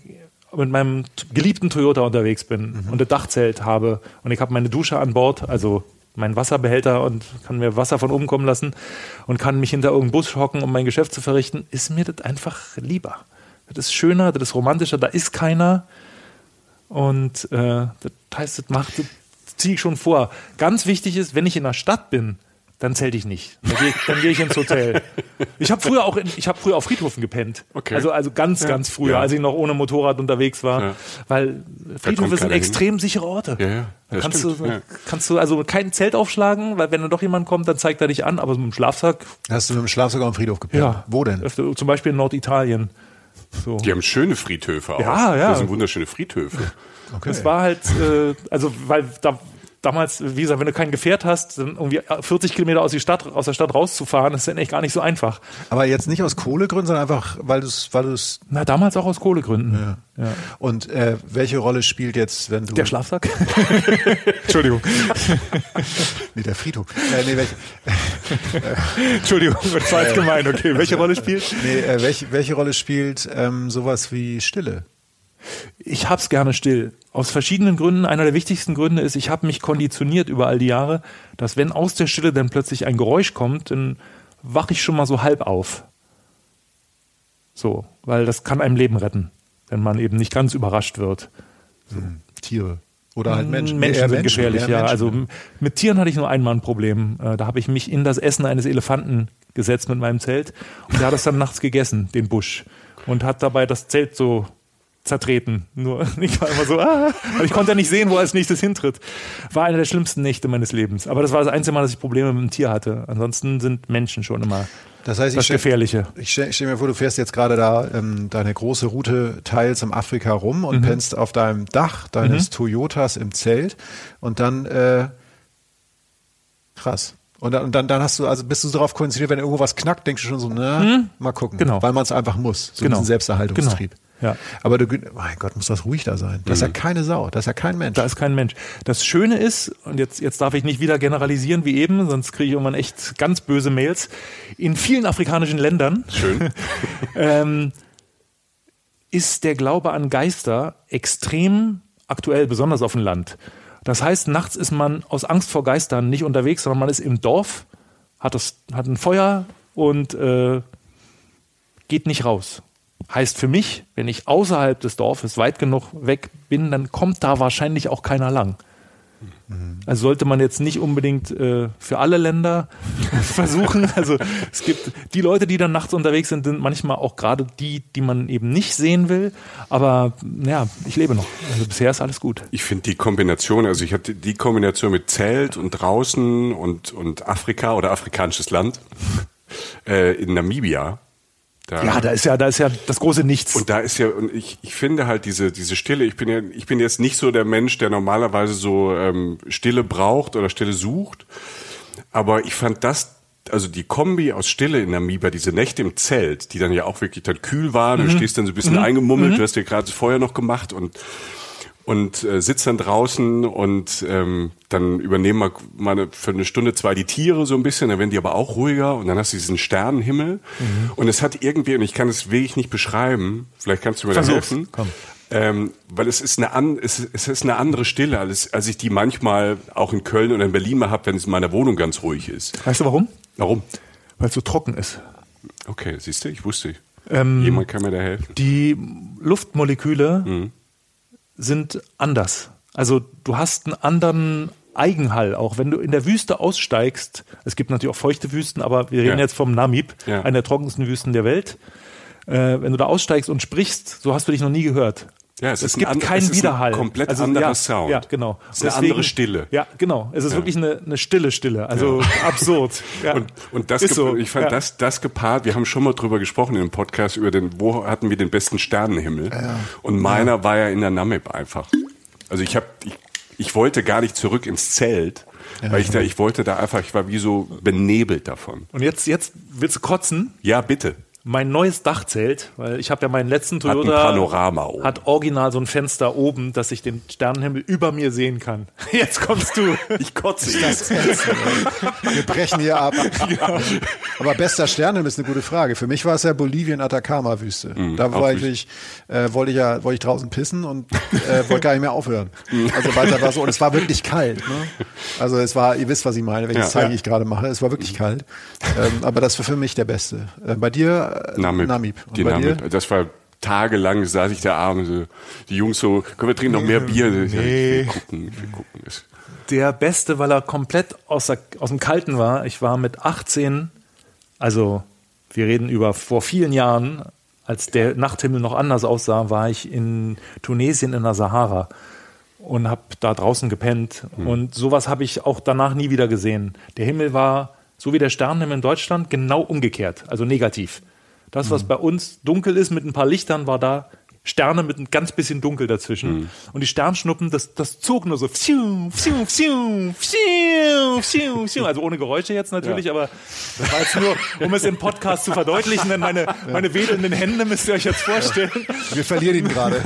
mit meinem geliebten Toyota unterwegs bin und ein Dachzelt habe und ich habe meine Dusche an Bord, also meinen Wasserbehälter und kann mir Wasser von oben kommen lassen und kann mich hinter irgendeinen Bus hocken, um mein Geschäft zu verrichten, ist mir das einfach lieber. Das ist schöner, das ist romantischer, da ist keiner. Und äh, das heißt, das macht, das ziehe ich schon vor. Ganz wichtig ist, wenn ich in der Stadt bin, dann zelte ich nicht. Dann gehe ich, gehe ich ins Hotel. Ich habe früher auch in, ich habe früher auf Friedhofen gepennt. Okay. Also also ganz ganz früher, Ja. als ich noch ohne Motorrad unterwegs war, Ja. weil Friedhöfe kommt sind keiner hin. extrem sichere Orte. Ja, ja, Da kannst stimmt, du ja. kannst du also kein Zelt aufschlagen, weil wenn dann doch jemand kommt, dann zeigt er dich an, aber so mit dem Schlafsack Hast du mit dem Schlafsack am Friedhof gepennt? ja. Wo denn? Öfter, zum Beispiel in Norditalien. So. Die haben schöne Friedhöfe auch. Ja, ja. Das sind wunderschöne Friedhöfe. Okay. Es war halt, äh, also weil da damals, wie gesagt, wenn du kein Gefährt hast, dann irgendwie 40 Kilometer aus, die Stadt, aus der Stadt rauszufahren, ist dann echt gar nicht so einfach. Aber jetzt nicht aus Kohlegründen, sondern einfach, weil du es, weil. Na, damals auch aus Kohlegründen. Ja. Und äh, welche Rolle spielt jetzt, wenn du. Der Schlafsack? [LAUGHS] Entschuldigung. Nee, der Friedhof. Äh, nee, welche, [LAUGHS] Entschuldigung, das war jetzt gemein. Okay, welche Rolle spielt? nee, äh, welche, welche Rolle spielt ähm, sowas wie Stille? Ich hab's gerne still. Aus verschiedenen Gründen. Einer der wichtigsten Gründe ist, ich habe mich konditioniert über all die Jahre, dass wenn aus der Stille dann plötzlich ein Geräusch kommt, dann wache ich schon mal so halb auf. So, weil das kann einem Leben retten, wenn man eben nicht ganz überrascht wird. Tiere. Oder halt Menschen. Menschen sind gefährlich, eher ja. Menschen. Also mit Tieren hatte ich nur einmal ein Problem. Äh, Da habe ich mich in das Essen eines Elefanten gesetzt mit meinem Zelt und der hat es dann nachts gegessen, den Busch, und hat dabei das Zelt so zertreten. Nur [LAUGHS] ich war immer so, ah, ich konnte ja nicht sehen, wo er als nächstes hintritt. War eine der schlimmsten Nächte meines Lebens. Aber das war das einzige Mal, dass ich Probleme mit dem Tier hatte. Ansonsten sind Menschen schon immer Das heißt, ich das stell- Gefährliche. Ich stelle stell mir vor, du fährst jetzt gerade da ähm, deine große Route teils im Afrika rum Mhm. und pennst auf deinem Dach deines Toyotas im Zelt und dann äh, krass. Und dann, und dann, dann hast du, also bist du darauf konzentriert, wenn irgendwo was knackt, denkst du schon so, na, mal gucken. Genau. Weil man es einfach muss. So Genau. diesen Selbsterhaltungstrieb. Genau. Ja. Aber du, mein Gott, muss das ruhig da sein. Das ist ja keine Sau, das ist ja kein Mensch. Da ist kein Mensch. Das Schöne ist, und jetzt, jetzt darf ich nicht wieder generalisieren wie eben, sonst kriege ich irgendwann echt ganz böse Mails, in vielen afrikanischen Ländern Schön. [LAUGHS] ähm, ist der Glaube an Geister extrem aktuell, besonders auf dem Land. Das heißt, nachts ist man aus Angst vor Geistern nicht unterwegs, sondern man ist im Dorf, hat, das, hat ein Feuer und äh, geht nicht raus. Heißt für mich, wenn ich außerhalb des Dorfes weit genug weg bin, dann kommt da wahrscheinlich auch keiner lang. Also sollte man jetzt nicht unbedingt äh, für alle Länder [LAUGHS] versuchen. Also es gibt die Leute, die dann nachts unterwegs sind, sind manchmal auch gerade die, die man eben nicht sehen will. Aber ja, ich lebe noch. Also bisher ist alles gut. Ich finde die Kombination, also ich hatte die Kombination mit Zelt und draußen und, und Afrika oder afrikanisches Land [LAUGHS] äh, in Namibia. Da, Ja, da ist ja, da ist ja das große Nichts. Und da ist ja, und ich, ich finde halt diese, diese Stille, ich bin ja, ich bin jetzt nicht so der Mensch, der normalerweise so ähm, Stille braucht oder Stille sucht. Aber ich fand das, also die Kombi aus Stille in Namibia, diese Nächte im Zelt, die dann ja auch wirklich dann kühl waren, du stehst dann so ein bisschen eingemummelt, du hast dir gerade das Feuer noch gemacht und und äh, sitzt dann draußen und ähm, dann übernehmen wir mal eine, für eine Stunde zwei die Tiere so ein bisschen, dann werden die aber auch ruhiger und dann hast du diesen Sternenhimmel und es hat irgendwie, und ich kann es wirklich nicht beschreiben, vielleicht kannst du mir da helfen, Komm. Ähm, weil es ist eine an, es, ist- es ist eine andere Stille, als, als ich die manchmal auch in Köln oder in Berlin mal habe, wenn es in meiner Wohnung ganz ruhig ist. weißt du warum? Warum? Weil es so trocken ist. Okay, siehst du, ich wusste. Ähm, Jemand kann mir da helfen. Die Luftmoleküle sind anders. Also du hast einen anderen Eigenhall, auch wenn du in der Wüste aussteigst. Es gibt natürlich auch feuchte Wüsten, aber wir reden Ja. jetzt vom Namib, Ja. einer der trockensten Wüsten der Welt. Äh, wenn du da aussteigst und sprichst, so hast du dich noch nie gehört. Ja, es es, ist ein gibt and- keinen es ist ein Widerhall. komplett also, anderer ja, Sound. Ja, genau. Es ist eine andere Stille. Ja, genau. Es ist wirklich eine, eine stille Stille. Also [LAUGHS] absurd. Ja. Und, und das, so. ich fand ja. das, das gepaart, wir haben schon mal drüber gesprochen in dem Podcast über den, wo hatten wir den besten Sternenhimmel? Und meiner war ja in der Namib einfach. Also ich habe, ich, ich wollte gar nicht zurück ins Zelt, weil ich da, ich wollte da einfach, ich war wie so benebelt davon. Und jetzt, jetzt willst du kotzen? Ja, bitte. Mein neues Dachzelt, weil ich habe ja meinen letzten ein Toyota Panorama oben. hat original so ein Fenster oben, dass ich den Sternenhimmel über mir sehen kann. [LAUGHS] Jetzt kommst du. Ich kotze Das jetzt. Wir brechen hier ab. Aber bester Sternenhimmel ist eine gute Frage. Für mich war es ja Bolivien-Atacama-Wüste. da Mhm, auch wollte ich, äh, wollte ich ja, wollte ich draußen pissen und äh, wollte gar nicht mehr aufhören. Mhm. Also weiter war so. Und es war wirklich kalt. Ne? Also es war, ihr wisst, was ich meine, welches Ja. Zeichen Ja. ich gerade mache. Es war wirklich kalt. Ähm, aber das war für mich der Beste. Äh, bei dir äh, Namib. Namib. Die Namib. Das war tagelang, saß ich da abends, so, die Jungs so, können wir trinken noch mehr Bier? Nee. ich will gucken, ich will gucken. Das- der beste, weil er komplett aus, der, aus dem Kalten war. Ich war mit 18, also wir reden über vor vielen Jahren, als der Nachthimmel noch anders aussah, war ich in Tunesien in der Sahara und habe da draußen gepennt. Hm. Und sowas habe ich auch danach nie wieder gesehen. Der Himmel war, so wie der Sternenhimmel in Deutschland, genau umgekehrt, also negativ. Das, was bei uns dunkel ist mit ein paar Lichtern, war da Sterne mit ein ganz bisschen dunkel dazwischen. Hm. Und die Sternschnuppen, das, das zog nur so. Pfiou, pfiou, pfiou, pfiou, pfiou, pfiou. Also ohne Geräusche jetzt natürlich, aber das war jetzt nur, um es im Podcast zu verdeutlichen, denn meine, meine wedelnden Hände müsst ihr euch jetzt vorstellen. Wir verlieren ihn gerade.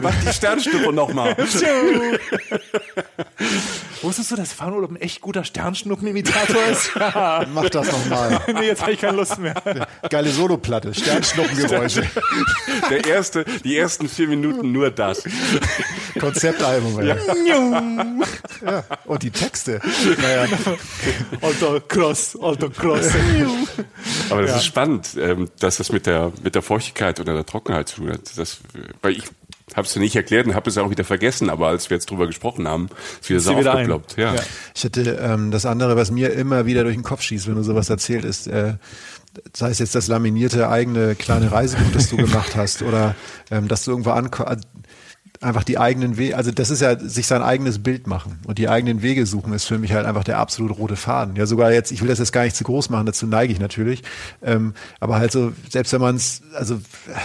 Mach die Sternschnuppe nochmal. Wusstest du, dass Fahnenurlaub ein echt guter Sternschnuppenimitator ist? Ja. Mach das nochmal. [LAUGHS] nee, jetzt habe ich keine Lust mehr. Geile Soloplatte, Sternschnuppengeräusche, Der erste, die ersten vier Minuten nur das. Konzeptalbum. Ja. Ja. Und die Texte. Naja, Alter Cross, alter Cross. Aber das ist spannend, ähm, dass das mit der, mit der Feuchtigkeit oder der Trockenheit zu tun hat. Das, weil ich habe es nicht erklärt und habe es auch wieder vergessen, aber als wir jetzt drüber gesprochen haben, ist wieder so aufgeploppt. Ja. Ich hätte ähm, das andere, was mir immer wieder durch den Kopf schießt, wenn du sowas erzählt, ist, äh, sei es jetzt das laminierte eigene kleine Reisebuch, das du gemacht [LAUGHS] hast, oder ähm, dass du irgendwo ankommst. Einfach die eigenen Wege, also das ist ja sich sein eigenes Bild machen und die eigenen Wege suchen ist für mich halt einfach der absolute rote Faden. Ja, sogar jetzt, ich will das jetzt gar nicht zu groß machen, dazu neige ich natürlich, ähm, aber halt so, selbst wenn man es, also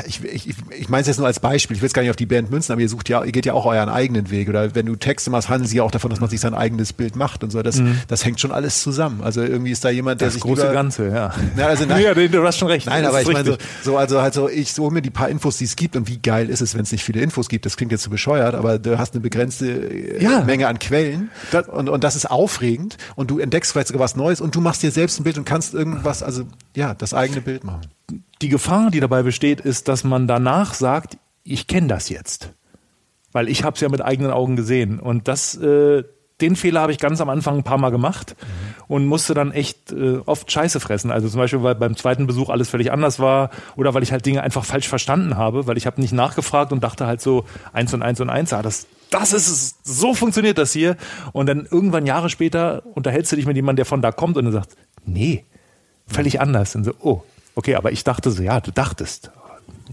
ich, ich, ich meine es jetzt nur als Beispiel, ich will es gar nicht auf die Band münzen, aber ihr sucht ja, ihr geht ja auch euren eigenen Weg oder wenn du Texte machst, handeln sie ja auch davon, dass man sich sein eigenes Bild macht und so, das, das hängt schon alles zusammen. Also irgendwie ist da jemand, der Das sich große lieber, Ganze, ja. Ja, also [LAUGHS] nein, ja, du hast schon recht. Nein, aber ich meine so, so, also halt so, ich hole mir die paar Infos, die es gibt und wie geil ist es, wenn es nicht viele Infos gibt. Das klingt jetzt so bescheuert, aber du hast eine begrenzte äh, Ja. Menge an Quellen Das- und, und das ist aufregend und du entdeckst vielleicht sogar was Neues und du machst dir selbst ein Bild und kannst irgendwas, also ja, das eigene Bild machen. die Gefahr, die dabei besteht, ist, dass man danach sagt, ich kenne das jetzt. Weil ich habe es ja mit eigenen Augen gesehen. Und das, äh, den Fehler habe ich ganz am Anfang ein paar Mal gemacht und musste dann echt äh, oft Scheiße fressen. Also zum Beispiel, weil beim zweiten Besuch alles völlig anders war oder weil ich halt Dinge einfach falsch verstanden habe, weil ich habe nicht nachgefragt und dachte halt so eins und eins und eins, ah, das, das ist es, so funktioniert das hier. Und dann irgendwann Jahre später unterhältst du dich mit jemandem, der von da kommt und du sagst, nee, völlig anders. Und so, oh, okay, aber ich dachte so, ja, du dachtest.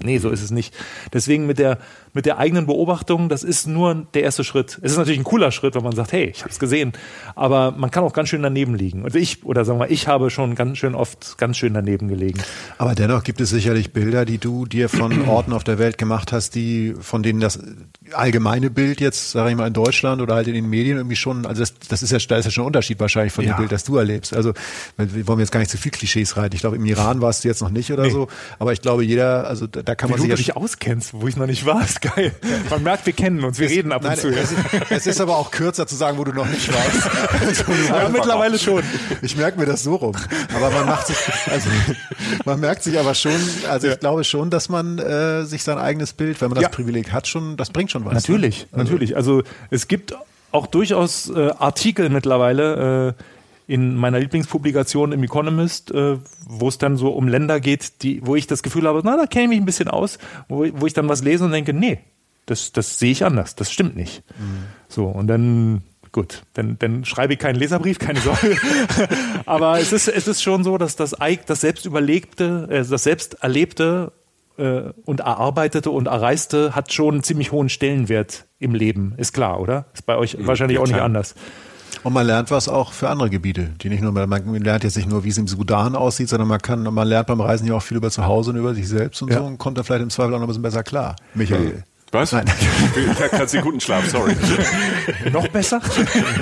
Nee, so ist es nicht. Deswegen mit der, mit der eigenen Beobachtung, das ist nur der erste Schritt. Es ist natürlich ein cooler Schritt, wenn man sagt, hey, ich habe es gesehen. Aber man kann auch ganz schön daneben liegen. Und ich, oder sagen wir, ich habe schon ganz schön oft ganz schön daneben gelegen. Aber dennoch gibt es sicherlich Bilder, die du dir von [CLEARS THROAT] Orten auf der Welt gemacht hast, die, von denen das allgemeine Bild jetzt, sage ich mal, in Deutschland oder halt in den Medien irgendwie schon, also das, das ist ja, da ist ja schon ein Unterschied wahrscheinlich von Ja. dem Bild, das du erlebst. Also wir wollen jetzt gar nicht zu viel Klischees reiten. Ich glaube, im Iran warst du jetzt noch nicht oder so, aber ich glaube, jeder, also da, da kann Wie man du sich ja dich auskennst, wo ich noch nicht war, ist geil. Man merkt, wir kennen uns, wir reden ab und Nein, zu. es, ist, es ist aber auch kürzer zu sagen, wo du noch nicht warst. [LAUGHS] Also, Ja, mittlerweile schon. Ich merke mir das so rum. Aber man macht sich, also man merkt sich aber schon, also ich glaube schon, dass man äh, sich sein eigenes Bild, wenn man das Ja. Privileg hat, schon, das bringt schon was. Natürlich, ne? natürlich. Also es gibt auch durchaus äh, Artikel mittlerweile äh, in meiner Lieblingspublikation im Economist, äh, wo es dann so um Länder geht, die, wo ich das Gefühl habe, na, da kenne ich mich ein bisschen aus, wo, wo ich dann was lese und denke, nee, das, das sehe ich anders, das stimmt nicht. So, und dann, gut, dann, dann schreibe ich keinen Leserbrief, keine Sorge. [LAUGHS] Aber es ist, es ist schon so, dass das, das selbst überlegte, äh, das selbst erlebte äh, und erarbeitete und erreiste hat schon einen ziemlich hohen Stellenwert im Leben. Ist klar, oder? Ist bei euch wahrscheinlich ja, auch nicht anders. Und man lernt was auch für andere Gebiete, die nicht nur, man lernt jetzt nicht nur, wie es im Sudan aussieht, sondern man kann, man lernt beim Reisen ja auch viel über zu Hause und über sich selbst und Ja. so und kommt dann vielleicht im Zweifel auch noch ein bisschen besser klar. Michael. Was? Nein. Ich hatte gerade Sekundenschlaf, sorry. [LAUGHS] Noch besser?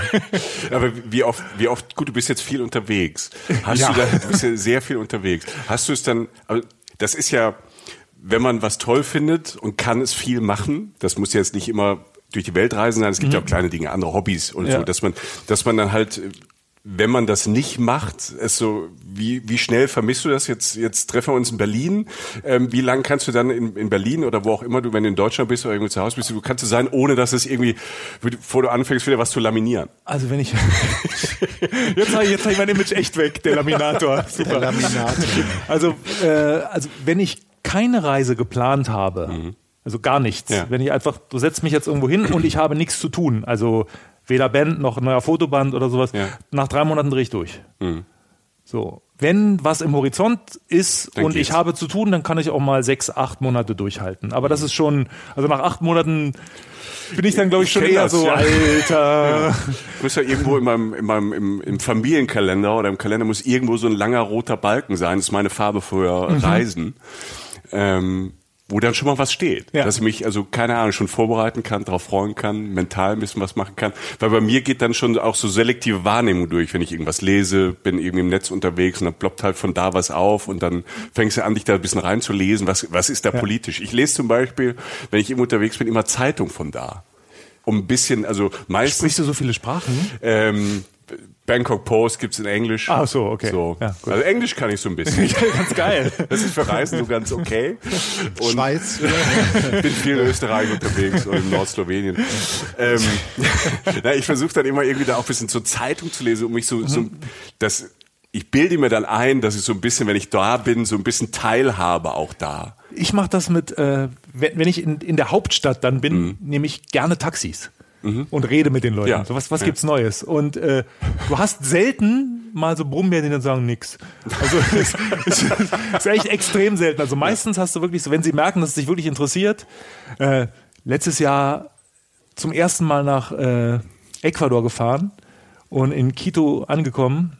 [LAUGHS] Aber wie oft, wie oft, gut, du bist jetzt viel unterwegs. Hast Ja. du da, du bist ja sehr viel unterwegs. Hast du es dann, aber das ist ja, wenn man was toll findet und kann es viel machen, das muss jetzt nicht immer durch die Welt reisen sein, es gibt ja auch kleine Dinge, andere Hobbys und Ja. so, dass man, dass man dann halt, wenn man das nicht macht, es so, wie, wie schnell vermisst du das? Jetzt, jetzt treffen wir uns in Berlin. Ähm, wie lange kannst du dann in, in Berlin oder wo auch immer du, wenn du in Deutschland bist oder irgendwo zu Hause bist, du kannst du sein, ohne dass es irgendwie, bevor du anfängst, wieder was zu laminieren? Also wenn ich [LAUGHS] jetzt habe ich, jetzt hab ich mein Image echt weg, der Laminator. Super. Der Laminator. Also, äh, also wenn ich keine Reise geplant habe, also gar nichts, Ja. wenn ich einfach, du setzt mich jetzt irgendwo hin und ich habe nichts zu tun, also Weder Band noch neuer Fotoband oder sowas. Ja. Nach drei Monaten drehe ich durch. So. Wenn was im Horizont ist Dann und geht's. ich habe zu tun, dann kann ich auch mal sechs, acht Monate durchhalten. Aber das ist schon, also nach acht Monaten bin ich dann, glaube ich, Ich schon eher das, so, ja. Alter. [LAUGHS] Ich muss ja irgendwo in meinem, in meinem im, im Familienkalender oder im Kalender muss irgendwo so ein langer roter Balken sein. Das ist meine Farbe für Mhm. Reisen. Ähm, wo dann schon mal was steht. Ja. Dass ich mich, also keine Ahnung, schon vorbereiten kann, darauf freuen kann, mental ein bisschen was machen kann. Weil bei mir geht dann schon auch so selektive Wahrnehmung durch, wenn ich irgendwas lese, bin irgendwie im Netz unterwegs und dann ploppt halt von da was auf und dann fängst du an, dich da ein bisschen reinzulesen, was, was ist da politisch. Ich lese zum Beispiel, wenn ich irgendwo unterwegs bin, immer Zeitung von da. Um ein bisschen, also meistens Sprichst du so viele Sprachen? ähm, Bangkok Post gibt's in Englisch. Ah, so, okay. So. Ja, also Englisch kann ich so ein bisschen. [LAUGHS] Ganz geil. Das ist für Reisen so ganz okay. Und Schweiz. [LAUGHS] bin viel in Österreich unterwegs und in Nordslowenien. Ähm, [LAUGHS] na, ich versuche dann immer irgendwie da auch ein bisschen zur Zeitung zu lesen, um mich so, so das, ich bilde mir dann ein, dass ich so ein bisschen, wenn ich da bin, so ein bisschen Teilhabe auch da. Ich mache das mit, äh, wenn, wenn ich in, in der Hauptstadt dann bin, nehme ich gerne Taxis. Und rede mit den Leuten. Ja. So, was was Ja. gibt's Neues? Und äh, du hast selten mal so Brummbären, die dann sagen nix. Also es, es, ist echt extrem selten. Also meistens hast du wirklich so, wenn sie merken, dass es dich wirklich interessiert. Äh, letztes Jahr zum ersten Mal nach äh, Ecuador gefahren und in Quito angekommen.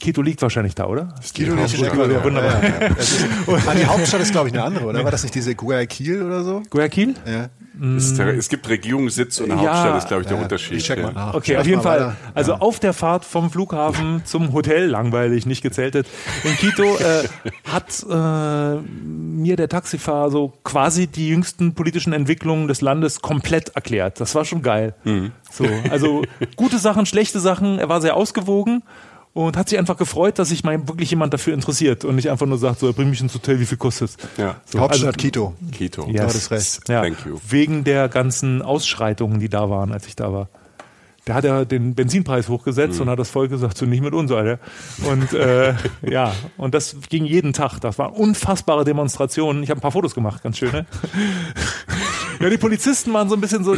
Quito liegt wahrscheinlich da, oder? Quito ist in Ecuador. Ja, wunderbar. Ja, ja. Das ist, ah, die Hauptstadt ist, glaube ich, eine andere, oder? War das nicht diese Guayaquil oder so? Guayaquil? Ja. Es, der, es gibt Regierungssitz und eine Ja. Hauptstadt, ist glaube ich der Ja, Unterschied. Ich check mal ja. nach. Okay, auf jeden Fall. weiter. Also auf der Fahrt vom Flughafen zum Hotel, langweilig, nicht gezeltet, in Quito, äh, hat äh, mir der Taxifahrer so quasi die jüngsten politischen Entwicklungen des Landes komplett erklärt. Das war schon geil. So, also gute Sachen, schlechte Sachen. Er war sehr ausgewogen. Und hat sich einfach gefreut, dass sich mal wirklich jemand dafür interessiert und nicht einfach nur sagt, so, bring mich ins Hotel, wie viel kostet's? Ja. So, Hauptstadt also- Quito. Quito. Yes. hattest recht. Ja, Thank you. wegen der ganzen Ausschreitungen, die da waren, als ich da war. Da hat er den Benzinpreis hochgesetzt und hat das Volk gesagt, so nicht mit uns, Alter. Und äh, [LAUGHS] ja, und das ging jeden Tag. Das waren unfassbare Demonstrationen. Ich habe ein paar Fotos gemacht, ganz schöne. [LAUGHS] Ja, die Polizisten waren so ein bisschen so,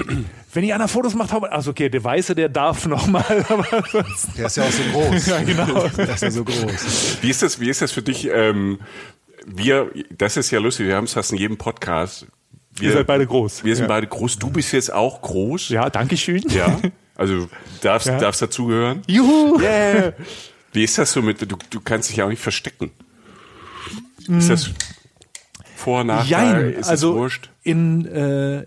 wenn ihr einer Fotos macht, also okay, der Weiße, der darf nochmal, [LAUGHS] aber sonst, Der ist ja auch so groß. ja genau. Der ist ja so groß. Wie ist das, wie ist das für dich? Ähm, wir, das ist ja lustig, wir haben es fast in jedem Podcast. Wir, Ihr seid beide groß. Wir sind Ja. beide groß. Du bist jetzt auch groß. Ja, danke schön. Ja. Also darfst, Ja. darfst dazugehören. Juhu. Yeah. Wie ist das so mit, du, du kannst dich ja auch nicht verstecken. Ist das Vor, Nachteil? Jein, Ist also wurscht? in äh,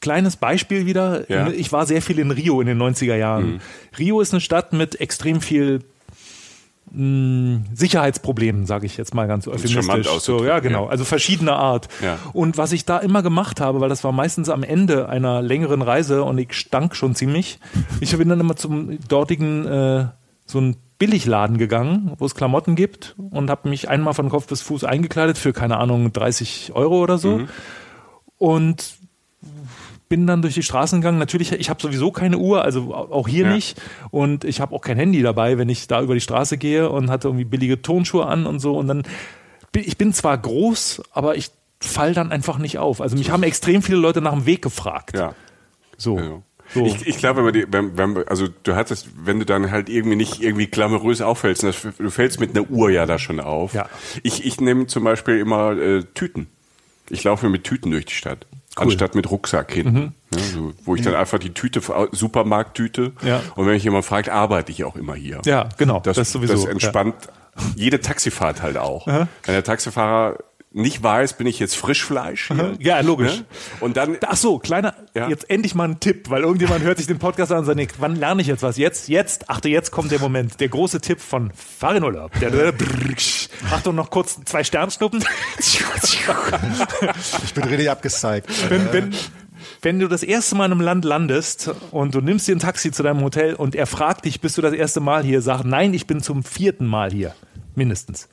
kleines Beispiel wieder. Ja. Ich war sehr viel in Rio in den 90er Jahren. Rio ist eine Stadt mit extrem viel mh, Sicherheitsproblemen, sage ich jetzt mal ganz euphemistisch. So, ja, genau. ja. Also verschiedener Art. Ja. Und was ich da immer gemacht habe, weil das war meistens am Ende einer längeren Reise und ich stank schon ziemlich. Ich bin dann immer zum dortigen äh, so ein Billigladen gegangen, wo es Klamotten gibt und habe mich einmal von Kopf bis Fuß eingekleidet für keine Ahnung 30 Euro oder so und bin dann durch die Straßen gegangen. Natürlich, ich habe sowieso keine Uhr, also auch hier Ja. nicht. Und ich habe auch kein Handy dabei, wenn ich da über die Straße gehe und hatte irgendwie billige Turnschuhe an und so. Und dann, ich bin zwar groß, aber ich fall dann einfach nicht auf. Also mich haben extrem viele Leute nach dem Weg gefragt. Ja. So. Ja. so. Ich, ich glaube, wenn, wenn, wenn, also du hattest, wenn du dann halt irgendwie nicht irgendwie glamourös auffällst, das, du fällst mit einer Uhr ja da schon auf. Ja. Ich, ich nehme zum Beispiel immer äh, Tüten. Ich laufe mit Tüten durch die Stadt, anstatt mit Rucksack hinten. Ja, so, wo ich dann einfach die Tüte, Supermarkttüte, Mhm. Ja. und wenn mich jemand fragt, arbeite ich auch immer hier. Ja, genau, Das, das sowieso, Das entspannt jede Taxifahrt halt auch. Aha. Wenn der Taxifahrer nicht weiß, bin ich jetzt Frischfleisch hier. Ja, logisch. Ne? Und dann Ach so, kleiner, Ja. jetzt endlich mal ein Tipp, weil irgendjemand hört sich den Podcast an und sagt, nee, wann lerne ich jetzt was? Jetzt, jetzt, achte, jetzt kommt der Moment. Der große Tipp von Fahr in Urlaub. Der, Achtung, noch kurz zwei Sternschnuppen. Ich bin richtig abgezeigt. wenn, wenn, wenn du das erste Mal in einem Land landest und du nimmst dir ein Taxi zu deinem Hotel und er fragt dich, bist du das erste Mal hier? Sag, nein, ich bin zum vierten Mal hier. Mindestens.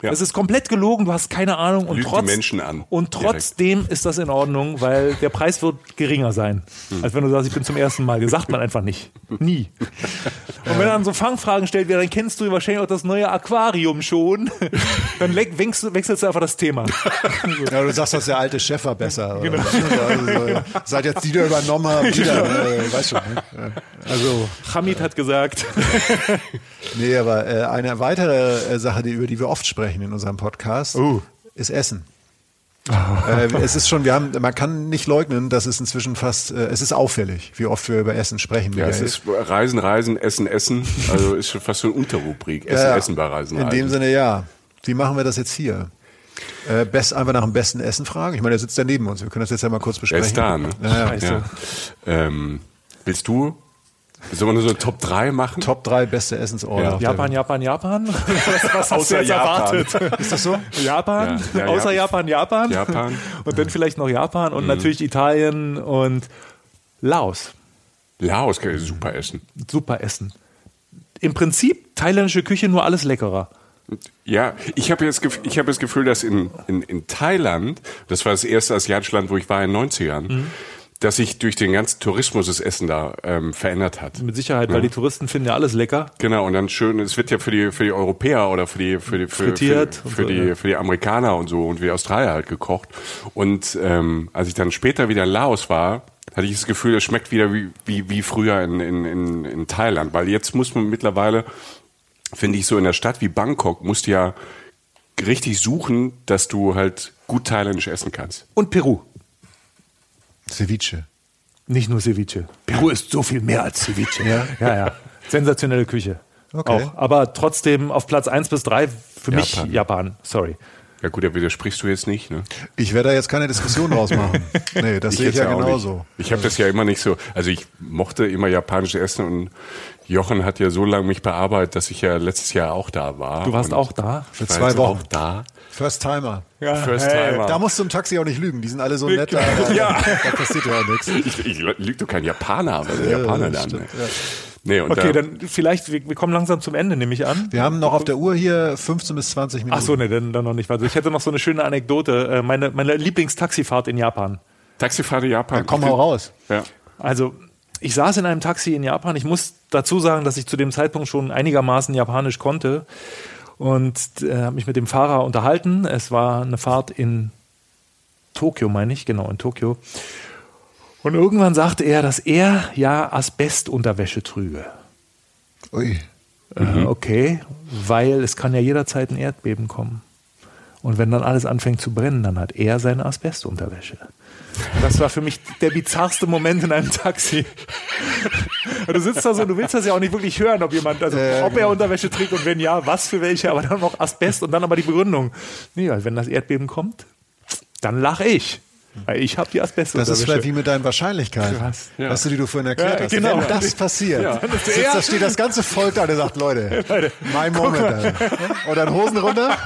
Ja. Es ist komplett gelogen, du hast keine Ahnung und, Lügt die trotz, Menschen an, und trotzdem ist das in Ordnung, weil der Preis wird geringer sein. Hm. Als wenn du sagst, ich bin zum ersten Mal. Das sagt man einfach nicht. Nie. Und wenn er dann so Fangfragen stellt, wie, dann kennst du wahrscheinlich auch das neue Aquarium schon. Dann wechselst, wechselst du einfach das Thema. [LAUGHS] Ja, du sagst, dass der alte Chef war besser. Genau. [LAUGHS] Also, [LAUGHS] so, seit jetzt die da übernommen haben, wieder, äh, weißt schon. Ne? Also, Hamid hat gesagt, nee, aber äh, eine weitere äh, Sache, die, über die wir oft sprechen in unserem Podcast, Oh. ist Essen. äh, es ist schon, wir haben, man kann nicht leugnen, dass es inzwischen fast, äh, es ist auffällig, wie oft wir über Essen sprechen. Ja, es ist Reisen, Reisen, Essen, Essen. Also ist schon fast so eine Unterrubrik. Essen, Ja, Essen bei Reisen, In Reisen. dem Sinne, ja. Wie machen wir das jetzt hier? Äh, best, einfach nach dem besten Essen fragen. Ich meine, der sitzt ja neben uns. Wir können das jetzt ja mal kurz Er besprechen. ist da, ne? Ja, ja. Scheiße. Ja. Ähm, willst du, sollen wir nur so eine Top 3 machen? Top 3 beste Essensorte. Ja. Japan, Japan, Japan. Was, [LAUGHS] was hast du Außer jetzt Japan. erwartet? Ist das so? Japan, Ja, ja, außer ja. Japan, Japan. Japan. Mhm. Und dann vielleicht noch Japan und natürlich Italien und Laos. Laos kann ich super essen. Super Essen. Im Prinzip thailändische Küche nur alles leckerer. Ja, ich habe jetzt ich habe das Gefühl, dass in, in, in Thailand, das war das erste asiatische Land, wo ich war in den 90ern, Mhm. Dass sich durch den ganzen Tourismus das Essen da ähm, verändert hat. Mit Sicherheit, weil die Touristen finden ja alles lecker. Genau, und dann schön, es wird ja für die, für die Europäer oder für die, für die, für, Frittiert für, und für, so, die, ja. für die Amerikaner und so und wie Australier halt gekocht. Und ähm, als ich dann später wieder in Laos war, hatte ich das Gefühl, es schmeckt wieder wie, wie, wie früher in, in, in, in Thailand. Weil jetzt muss man mittlerweile, finde ich, so in der Stadt wie Bangkok, musst du ja richtig suchen, dass du halt gut thailändisch essen kannst. Und Peru. Ceviche. Nicht nur Ceviche. Peru ist so viel mehr als Ceviche. Ja? ja, ja. Sensationelle Küche. Okay. Auch. Aber trotzdem auf Platz 1 bis 3 für mich Japan. Japan. Sorry. Ja gut, da widersprichst du jetzt nicht, ne? Ich werde da jetzt keine Diskussion draus machen. [LAUGHS] Nee, das sehe ich ja genauso. Nicht. Ich habe das ja immer nicht so. Also ich mochte immer japanisches Essen und Jochen hat ja so lange mich bearbeitet, dass ich ja letztes Jahr auch da war. Du warst auch da? Für ich war zwei Wochen. auch da. First Timer. First Timer. Da musst du im Taxi auch nicht lügen. Die sind alle so nett. Da, [LAUGHS] da, Ja. da passiert ja auch nichts. Ich, ich lüge doch kein Japaner, aber der Japaner dann. stimmt? Nee, und Okay, da, dann vielleicht, wir, wir kommen langsam zum Ende, nehme ich an. Wir haben noch auf der Uhr hier 15 bis 20 Minuten. Ach so, ne, dann, dann noch nicht. Also ich hätte noch so eine schöne Anekdote. Äh, Meine, meine Lieblingstaxifahrt in Japan. Taxifahrt in Japan. Komm mal raus. Ja. Also ich saß in einem Taxi in Japan. Ich muss dazu sagen, dass ich zu dem Zeitpunkt schon einigermaßen Japanisch konnte und äh, habe mich mit dem Fahrer unterhalten. Es war eine Fahrt in Tokio, meine ich, genau in Tokio. Und irgendwann sagte er, dass er ja Asbestunterwäsche trüge. Ui. Äh, okay, weil es kann ja jederzeit ein Erdbeben kommen. Und wenn dann alles anfängt zu brennen, dann hat er seine Asbestunterwäsche. Das war für mich der bizarrste Moment in einem Taxi. Du sitzt da so, du willst das ja auch nicht wirklich hören, ob jemand, also Äh, ob er Unterwäsche trägt und wenn ja, was für welche, aber dann noch Asbest und dann aber die Begründung. Nee, weil wenn das Erdbeben kommt, dann lach ich. Weil ich habe die Das Asbestunterwäsche. ist vielleicht wie mit deinen Wahrscheinlichkeiten. Krass. Ja. Weißt du, die du vorhin erklärt Ja, hast. genau. Wenn das passiert, Ja. sitzt, da steht das ganze Volk da und sagt, Leute, mein Moment. Alter. Und dann Hosen runter,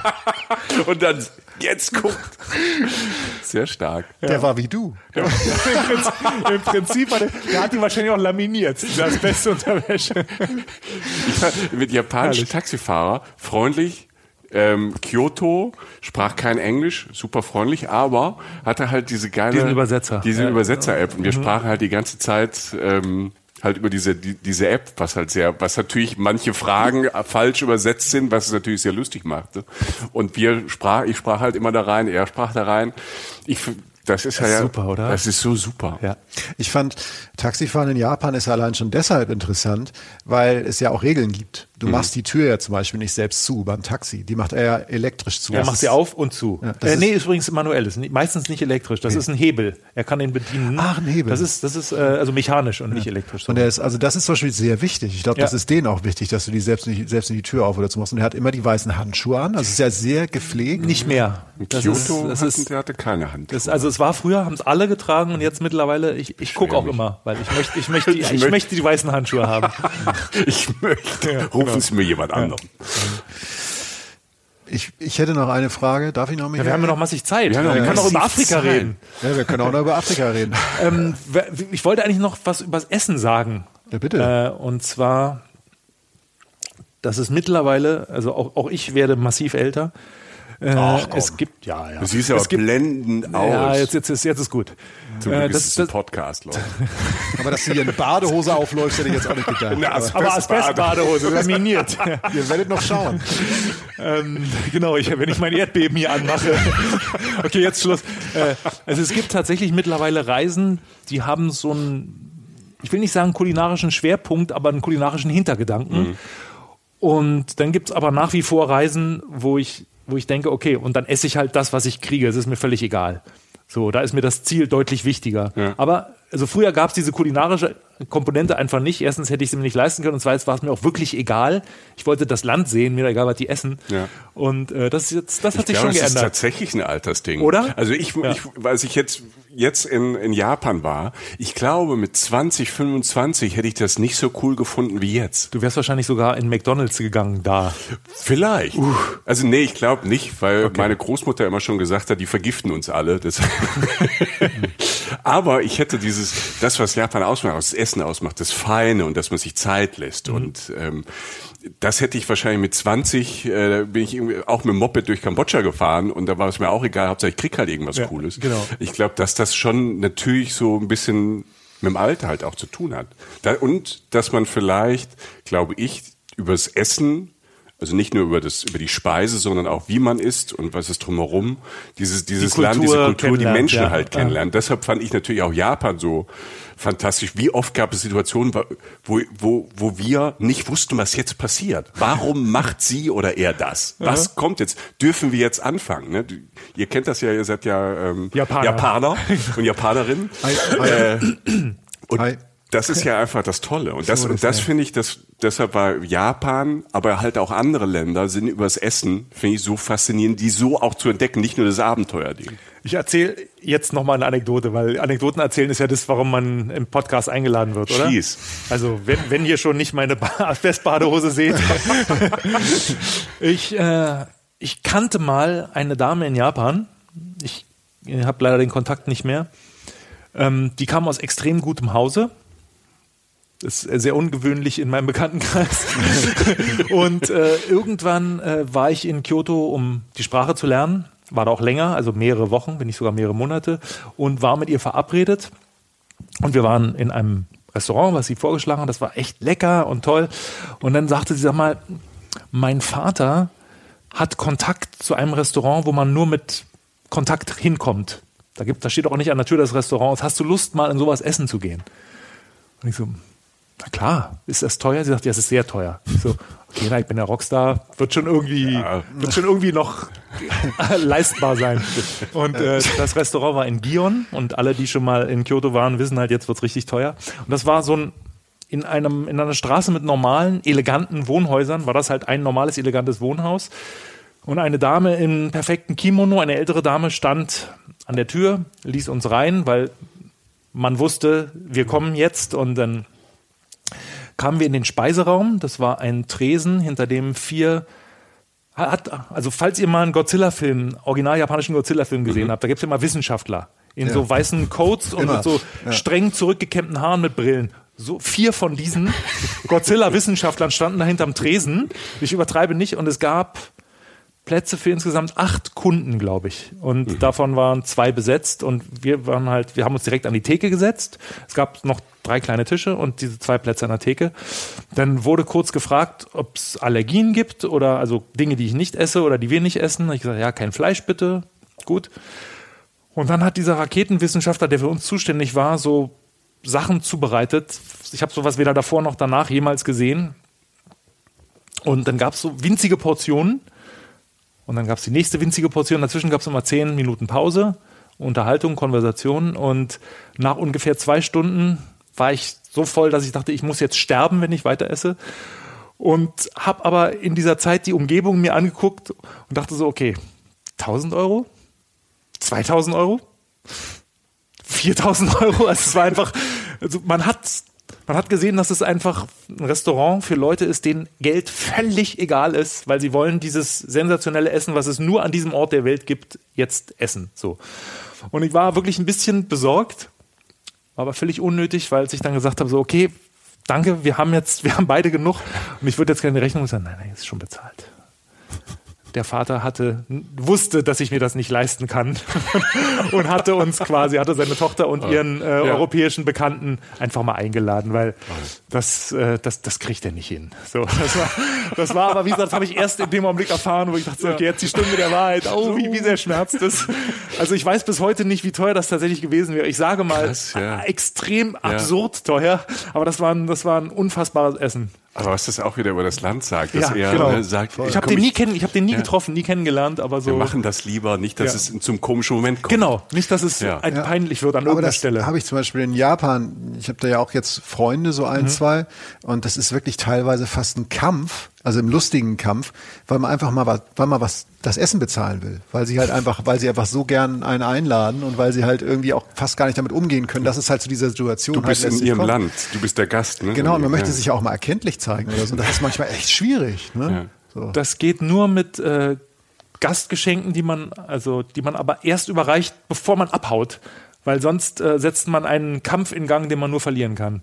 [LAUGHS] Und dann, jetzt guckt. Sehr stark. der war wie du. [LAUGHS] Im Prinzip, im Prinzip hat er, der hat die wahrscheinlich auch laminiert, diese Asbestunterwäsche. Ich war mit japanischen Taxifahrer freundlich. Ähm, Kyoto sprach kein Englisch, super freundlich, aber hatte halt diese geile Diesen Übersetzer. diese Ja. Übersetzer-App Mhm. und wir sprachen halt die ganze Zeit ähm, halt über diese die, diese App, was halt sehr, was natürlich manche Fragen falsch übersetzt sind, was es natürlich sehr lustig machte. Und wir sprach, ich sprach halt immer da rein, er sprach da rein. Ich, das ist ja ist super, oder? Das ist so super. Ja. Ich fand, Taxifahren in Japan ist allein schon deshalb interessant, weil es ja auch Regeln gibt. Du Mhm. machst die Tür ja zum Beispiel nicht selbst zu beim Taxi. Die macht er ja elektrisch zu. Er Das macht sie auf und zu. Ja, äh, nee, ist- ist übrigens manuell. Ist nicht- meistens nicht elektrisch. Das ist ein Hebel. Er kann ihn bedienen. Ach, ein Hebel. Das ist, das ist äh, also mechanisch und nicht elektrisch. So. Und der ist, also das ist zum Beispiel sehr wichtig. Ich glaube, Ja. das ist denen auch wichtig, dass du die selbst nicht, selbst nicht die Tür auf oder zu machst. Und er hat immer die weißen Handschuhe an. Das ist ja sehr gepflegt. nicht mehr. Das Kyoto ist, das hatten- ist, der hatte keine Hand. das, also es war früher, haben es alle getragen und jetzt mittlerweile, ich, ich gucke auch immer, weil ich möchte, ich möchte, [LAUGHS] die, Ich ich, möchte- die weißen Handschuhe haben. [LAUGHS] ich möchte, Ja, genau. Sie mir jemand anderen. Ich, ich hätte noch eine Frage. Darf ich noch, Ja, Michael? wir haben ja noch massig Zeit. Ja, wir können massiv auch über Afrika Zeit. reden. Ja, wir können auch noch über Afrika reden. [LAUGHS] Ähm, ich wollte eigentlich noch was über das Essen sagen. Ja, bitte. Äh, und zwar, dass es mittlerweile, also auch, auch ich werde massiv älter, Äh, Ach, komm. es gibt, ja, ja. Du siehst aber es gibt, blendend aus. Ja, jetzt, jetzt, ist, jetzt ist gut. Zum Äh, Glück das- ist es ein das- Podcast, Leute. [LAUGHS] Aber dass du hier eine Badehose aufläufst, hätte ich jetzt auch nicht gedacht. Eine Aber aber Asbestbadehose, laminiert. [LAUGHS] ihr werdet noch schauen. ähm, genau, ich, wenn ich mein Erdbeben hier anmache. [LAUGHS] Okay, jetzt Schluss. Äh, also es gibt tatsächlich mittlerweile Reisen, die haben so einen, ich will nicht sagen kulinarischen Schwerpunkt, aber einen kulinarischen Hintergedanken. Und dann gibt's aber nach wie vor Reisen, wo ich, wo ich denke, okay, und dann esse ich halt das, was ich kriege. Es ist mir völlig egal. So, da ist mir das Ziel deutlich wichtiger. Ja. Aber also früher gab's diese kulinarische Komponente einfach nicht. Erstens hätte ich sie mir nicht leisten können und zweitens war es mir auch wirklich egal. Ich wollte das Land sehen, mir egal, was die essen. Ja. Und äh, das, ist jetzt, das hat sich Ich glaube, schon das ist geändert. tatsächlich ein Altersding. Oder? Also ich, Ja. ich als ich jetzt, jetzt in, in Japan war, ich glaube, mit 20, 25 hätte ich das nicht so cool gefunden wie jetzt. Du wärst wahrscheinlich sogar in McDonalds gegangen da. Vielleicht. Also nee, ich glaube nicht, weil meine Großmutter immer schon gesagt hat, die vergiften uns alle. Das [LAUGHS] Aber ich hätte dieses, das, was Japan ausmacht, das Essen ausmacht, das Feine und dass man sich Zeit lässt. Mhm. Und ähm, das hätte ich wahrscheinlich mit 20, äh, bin ich auch mit dem Moped durch Kambodscha gefahren und da war es mir auch egal, Hauptsache ich krieg halt irgendwas Ja, Cooles. genau. Ich glaube, dass das schon natürlich so ein bisschen mit dem Alter halt auch zu tun hat. Da, und dass man vielleicht, glaube ich, übers Essen, also nicht nur über das, über die Speise, sondern auch wie man isst und was ist drumherum, dieses, dieses Kultur Land, diese Kultur, die Menschen ja. halt Ja. kennenlernen. Deshalb fand ich natürlich auch Japan so fantastisch. Wie oft gab es Situationen, wo, wo, wo wir nicht wussten, was jetzt passiert. Warum [LAUGHS] macht sie oder er das? Was kommt jetzt? Dürfen wir jetzt anfangen? Ne? Ihr kennt das ja, ihr seid ja ähm, Japaner. Japaner [LAUGHS] und Japanerinnen. Äh, [CLEARS THROAT] und Hi. Das ist ja einfach das Tolle. Und das, So, das das ja. finde ich, das, deshalb war Japan, aber halt auch andere Länder sind übers Essen, finde ich so faszinierend, die so auch zu entdecken, nicht nur das Abenteuerding. Ich erzähle jetzt nochmal eine Anekdote, weil Anekdoten erzählen ist ja das, warum man im Podcast eingeladen wird, oder? Schieß. Also wenn, wenn ihr schon nicht meine Ba- [LAUGHS] Asbestbadehose seht. [LAUGHS] ich, äh, ich kannte mal eine Dame in Japan. Ich habe leider den Kontakt nicht mehr. Ähm, die kam aus extrem gutem Hause. Das ist sehr ungewöhnlich in meinem Bekanntenkreis. [LAUGHS] und äh, irgendwann äh, war ich in Kyoto, um die Sprache zu lernen. War da auch länger, also mehrere Wochen, wenn nicht sogar mehrere Monate. Und war mit ihr verabredet. Und wir waren in einem Restaurant, was sie vorgeschlagen hat. Das war echt lecker und toll. Und dann sagte sie, sag mal, mein Vater hat Kontakt zu einem Restaurant, wo man nur mit Kontakt hinkommt. Da, gibt, da steht auch nicht an der Tür des Restaurants. Hast du Lust, mal in sowas essen zu gehen? Und ich so, na klar, ist das teuer? Sie sagt, ja, es ist sehr teuer. Ich so, okay, na, ich bin ja Rockstar, wird schon irgendwie, wird schon irgendwie noch [LAUGHS] leistbar sein. Und äh, das Restaurant war in Gion und alle, die schon mal in Kyoto waren, wissen halt, jetzt wird's richtig teuer. Und das war so ein in einem in einer Straße mit normalen, eleganten Wohnhäusern war das halt ein normales, elegantes Wohnhaus. Und eine Dame im perfekten Kimono, eine ältere Dame, stand an der Tür, ließ uns rein, weil man wusste, wir kommen jetzt und dann kamen wir in den Speiseraum. Das war ein Tresen, hinter dem vier hat, also falls ihr mal einen Godzilla-Film, original japanischen Godzilla-Film gesehen habt, da gibt es immer Wissenschaftler in Ja. so weißen Coats und Immer. mit so Ja. streng zurückgekämmten Haaren mit Brillen. So vier von diesen [LAUGHS] Godzilla-Wissenschaftlern standen da hinterm Tresen. Ich übertreibe nicht und es gab Plätze für insgesamt acht Kunden, glaube ich. Und davon waren zwei besetzt und wir waren halt, wir haben uns direkt an die Theke gesetzt. Es gab noch drei kleine Tische und diese zwei Plätze an der Theke. Dann wurde kurz gefragt, ob es Allergien gibt oder also Dinge, die ich nicht esse oder die wir nicht essen. Ich gesagt, ja, kein Fleisch bitte. Gut. Und dann hat dieser Raketenwissenschaftler, der für uns zuständig war, so Sachen zubereitet. Ich habe sowas weder davor noch danach jemals gesehen. Und dann gab es so winzige Portionen. Und dann gab es die nächste winzige Portion. Dazwischen gab es immer zehn Minuten Pause, Unterhaltung, Konversation. Und nach ungefähr zwei Stunden war ich so voll, dass ich dachte, ich muss jetzt sterben, wenn ich weiter esse. Und habe aber in dieser Zeit die Umgebung mir angeguckt und dachte so, okay, 1000 Euro? 2000 Euro? 4000 Euro? Also es war einfach, also man hat, man hat gesehen, dass es einfach ein Restaurant für Leute ist, denen Geld völlig egal ist, weil sie wollen dieses sensationelle Essen, was es nur an diesem Ort der Welt gibt, jetzt essen. So. Und ich war wirklich ein bisschen besorgt, war aber völlig unnötig, weil ich dann gesagt habe, so, okay, danke, wir haben jetzt, wir haben beide genug und ich würde jetzt keine Rechnung sagen, nein, nein, ist schon bezahlt. Der Vater hatte, wusste, dass ich mir das nicht leisten kann [LAUGHS] und hatte uns quasi, hatte seine Tochter und ihren äh, europäischen Bekannten einfach mal eingeladen, weil das, äh, das, das kriegt er nicht hin. So, das war, das war aber, wie gesagt, das habe ich erst in dem Augenblick erfahren, wo ich dachte, okay, jetzt die Stunde der Wahrheit. Oh, wie, wie sehr schmerzt das. Also ich weiß bis heute nicht, wie teuer das tatsächlich gewesen wäre. Ich sage mal, Krass, ja. extrem absurd teuer, aber das war ein, das war ein unfassbares Essen. Aber was das auch wieder über das Land sagt, dass Ja, er genau. äh, sagt, Ich habe komm, den nie kennen, ich habe den nie getroffen, nie kennengelernt, aber so. wir machen das lieber, nicht, dass Ja. es zum komischen Moment kommt. Genau, nicht, dass es Ja. ein Ja. peinlich wird an Aber irgendeiner das Stelle. habe ich zum Beispiel in Japan. Ich habe da ja auch jetzt Freunde, so Mhm. ein, zwei. Und das ist wirklich teilweise fast ein Kampf, also im lustigen Kampf, weil man einfach mal was, weil man was das Essen bezahlen will. Weil sie halt einfach, weil sie einfach so gern einen einladen und weil sie halt irgendwie auch fast gar nicht damit umgehen können. Das ist halt zu dieser Situation. Du bist halt in ihrem kommt. Land, du bist der Gast. Ne? Genau, und man ja. möchte sich ja auch mal erkenntlich zeigen oder so. Und das ist manchmal echt schwierig. Ne? So. Das geht nur mit äh, Gastgeschenken, die man, also die man aber erst überreicht, bevor man abhaut. Weil sonst äh, setzt man einen Kampf in Gang, den man nur verlieren kann.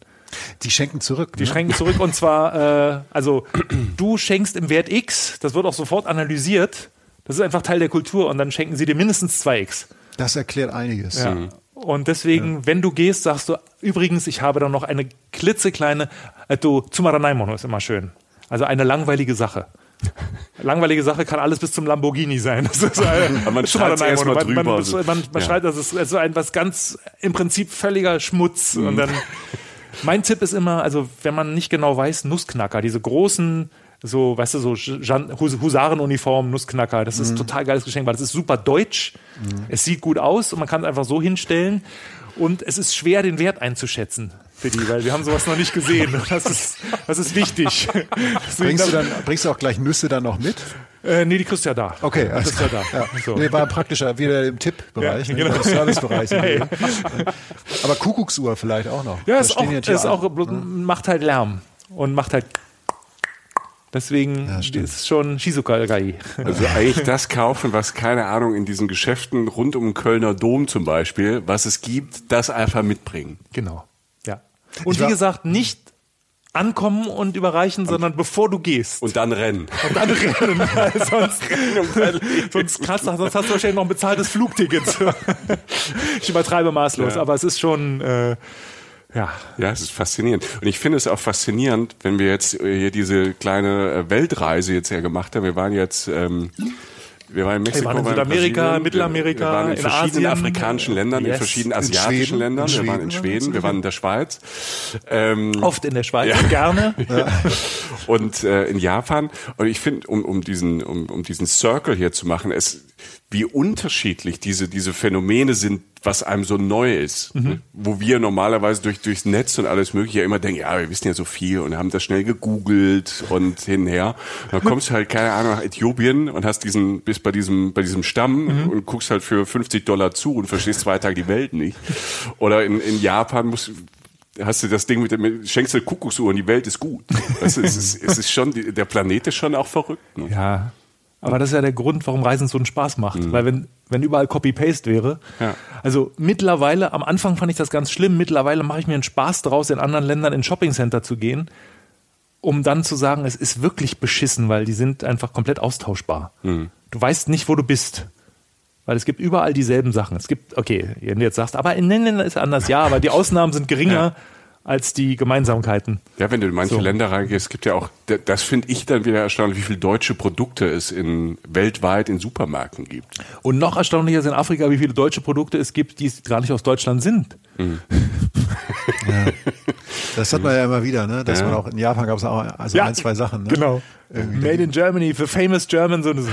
Die schenken zurück. Die ne? schenken zurück und zwar, äh, also [CLEARS THROAT] du schenkst im Wert X, das wird auch sofort analysiert. Das ist einfach Teil der Kultur und dann schenken sie dir mindestens 2x. Das erklärt einiges. Ja. Und deswegen, wenn du gehst, sagst du, übrigens, ich habe da noch eine klitzekleine, äh, du, Tsumaranaimono ist immer schön. Also eine langweilige Sache. [LAUGHS] Langweilige Sache kann alles bis zum Lamborghini sein. Das ist, äh, [LAUGHS] man schreibt's erst mal drüber, man, also. man, man, man Ja. schreibt, das ist, ist ein, was ganz, im Prinzip völliger Schmutz. Mhm. Und dann, [LAUGHS] mein Tipp ist immer, also wenn man nicht genau weiß, Nussknacker, diese großen, so, weißt du, so Husarenuniform, Nussknacker, das Mhm. ist ein total geiles Geschenk, weil das ist super deutsch. Es sieht gut aus und man kann es einfach so hinstellen. Und es ist schwer, den Wert einzuschätzen für die, weil wir haben sowas noch nicht gesehen. Und Das ist, das ist wichtig. Bringst du, dann, bringst du auch gleich Nüsse dann noch mit? Äh, nee, die kriegst du ja da. Okay, das alles ist ja da. Ja. So. Nee, war praktischer, wieder im Tippbereich, Ja, ne, genau. im Servicebereich. [LAUGHS] Ja, ja. Aber Kuckucksuhr vielleicht auch noch. Ja, Da ist auch, ist auch bloß, macht halt Lärm und macht halt. Deswegen Ja, ist es schon Shizuka-Gai. Also eigentlich das kaufen, was, keine Ahnung, in diesen Geschäften rund um den Kölner Dom zum Beispiel, was es gibt, das einfach mitbringen. Genau. Und wie gesagt, nicht ankommen und überreichen, sondern bevor du gehst. Und dann rennen. Und dann rennen, [LAUGHS] sonst, sonst, krass, sonst hast du wahrscheinlich noch ein bezahltes Flugticket. [LAUGHS] ich übertreibe maßlos, Ja. aber es ist schon, äh, ja. Ja, es ist faszinierend. Und ich finde es auch faszinierend, wenn wir jetzt äh, hier diese kleine äh, Weltreise jetzt ja gemacht haben. Wir waren jetzt, ähm, wir waren in Mexiko, waren in Südamerika, Mittelamerika, wir, wir waren in, in verschiedenen Asien. afrikanischen Ländern, in Yes. verschiedenen In asiatischen Schweden? Ländern. In wir waren in Schweden wir waren in der Schweiz. Ähm, Oft in der Schweiz, Ja. gerne. [LAUGHS] und äh, in Japan. Und ich finde, um, um diesen, um, um diesen Circle hier zu machen, es, wie unterschiedlich diese, diese Phänomene sind, was einem so neu ist. Ne? Wo wir normalerweise durch, durchs Netz und alles mögliche ja immer denken, ja, wir wissen ja so viel und haben das schnell gegoogelt und hinher. Und dann kommst du halt, keine Ahnung, nach Äthiopien und hast diesen, bist bei diesem, bei diesem Stamm und guckst halt für 50 Dollar zu und verstehst zwei Tage die Welt nicht. Oder in, in Japan musst hast du das Ding mit dem, schenkst du Kuckucksuhr und die Welt ist gut. Du, es, ist, es ist schon, der Planet ist schon auch verrückt. Ne? Ja. Aber das ist ja der Grund, warum Reisen so einen Spaß macht. Weil wenn, wenn überall Copy-Paste wäre. Ja. Also mittlerweile, am Anfang fand ich das ganz schlimm, mittlerweile mache ich mir einen Spaß draus, in anderen Ländern in Shoppingcenter zu gehen, um dann zu sagen, es ist wirklich beschissen, weil die sind einfach komplett austauschbar. Du weißt nicht, wo du bist. Weil es gibt überall dieselben Sachen. Es gibt, okay, wenn du jetzt sagst, aber in den Ländern ist anders, ja, aber die Ausnahmen sind geringer als die Gemeinsamkeiten. Ja, wenn du in manche So. Länder reingehst, es gibt ja auch, das finde ich dann wieder erstaunlich, wie viele deutsche Produkte es in, weltweit in Supermärkten gibt. Und noch erstaunlicher ist in Afrika, wie viele deutsche Produkte es gibt, die gar nicht aus Deutschland sind. Das hat man ja immer wieder, ne? Dass Ja. man auch in Japan gab es auch also Ja, ein, zwei Sachen. Ne? Genau. Made in Germany für famous Germans und so.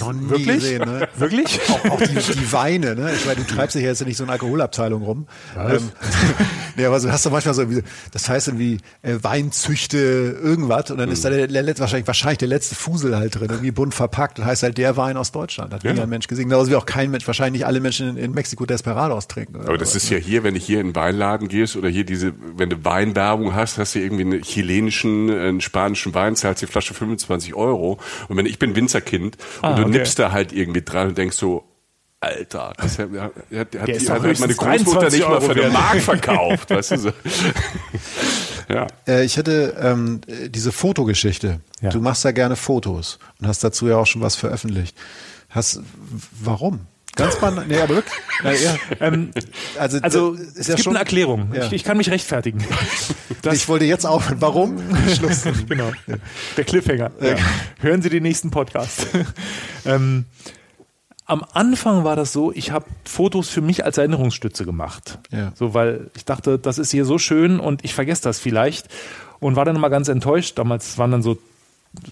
Noch nie Wirklich? gesehen, ne? [LAUGHS] Wirklich? Auch, auch die, die [LAUGHS] Weine, ne? Ich meine, du treibst dich ja jetzt nicht so in Alkoholabteilung rum. Ähm, [LAUGHS] nee, aber so hast du manchmal so, irgendwie- das heißt irgendwie äh, Weinzüchte irgendwas und dann ist da der, der, wahrscheinlich, wahrscheinlich der letzte Fusel halt drin, irgendwie bunt verpackt und heißt halt der Wein aus Deutschland. Hat nie ein Mensch gesehen. Genauso wie auch kein Mensch, wahrscheinlich nicht alle Menschen in, in Mexiko Desperados trinken. Aber das sowas, ist ne? ja hier, wenn du hier in den Weinladen gehst oder hier diese, wenn du Weinwerbung hast, hast du irgendwie einen chilenischen, einen spanischen Wein, zahlst die Flasche 25 Euro. Und wenn ich bin Winzerkind und Ah, du okay. nippst da halt irgendwie dran und denkst so, Alter, das hat, hat, hat, die, hat meine höchstens Großmutter 23 nicht mal für eine wert. Mark verkauft, weißt du so. [LAUGHS] Ja. Äh, ich hätte ähm, äh, diese Fotogeschichte. Ja. Du machst ja gerne Fotos und hast dazu ja auch schon was veröffentlicht. Hast, warum? Ganz [LAUGHS] banal. Nee, aber wirklich. Na, ja. Ähm, Also, also das es gibt eine Erklärung. Ja. Ich, ich kann mich rechtfertigen. [LAUGHS] Das, ich wollte jetzt auch. Warum? [LAUGHS] Schluss. genau. Der Cliffhanger. Ja. Hören Sie den nächsten Podcast. ähm, am Anfang war das so, ich habe Fotos für mich als Erinnerungsstütze gemacht. Ja. So, weil ich dachte, das ist hier so schön und ich vergesse das vielleicht. Und war dann immer ganz enttäuscht. Damals waren dann so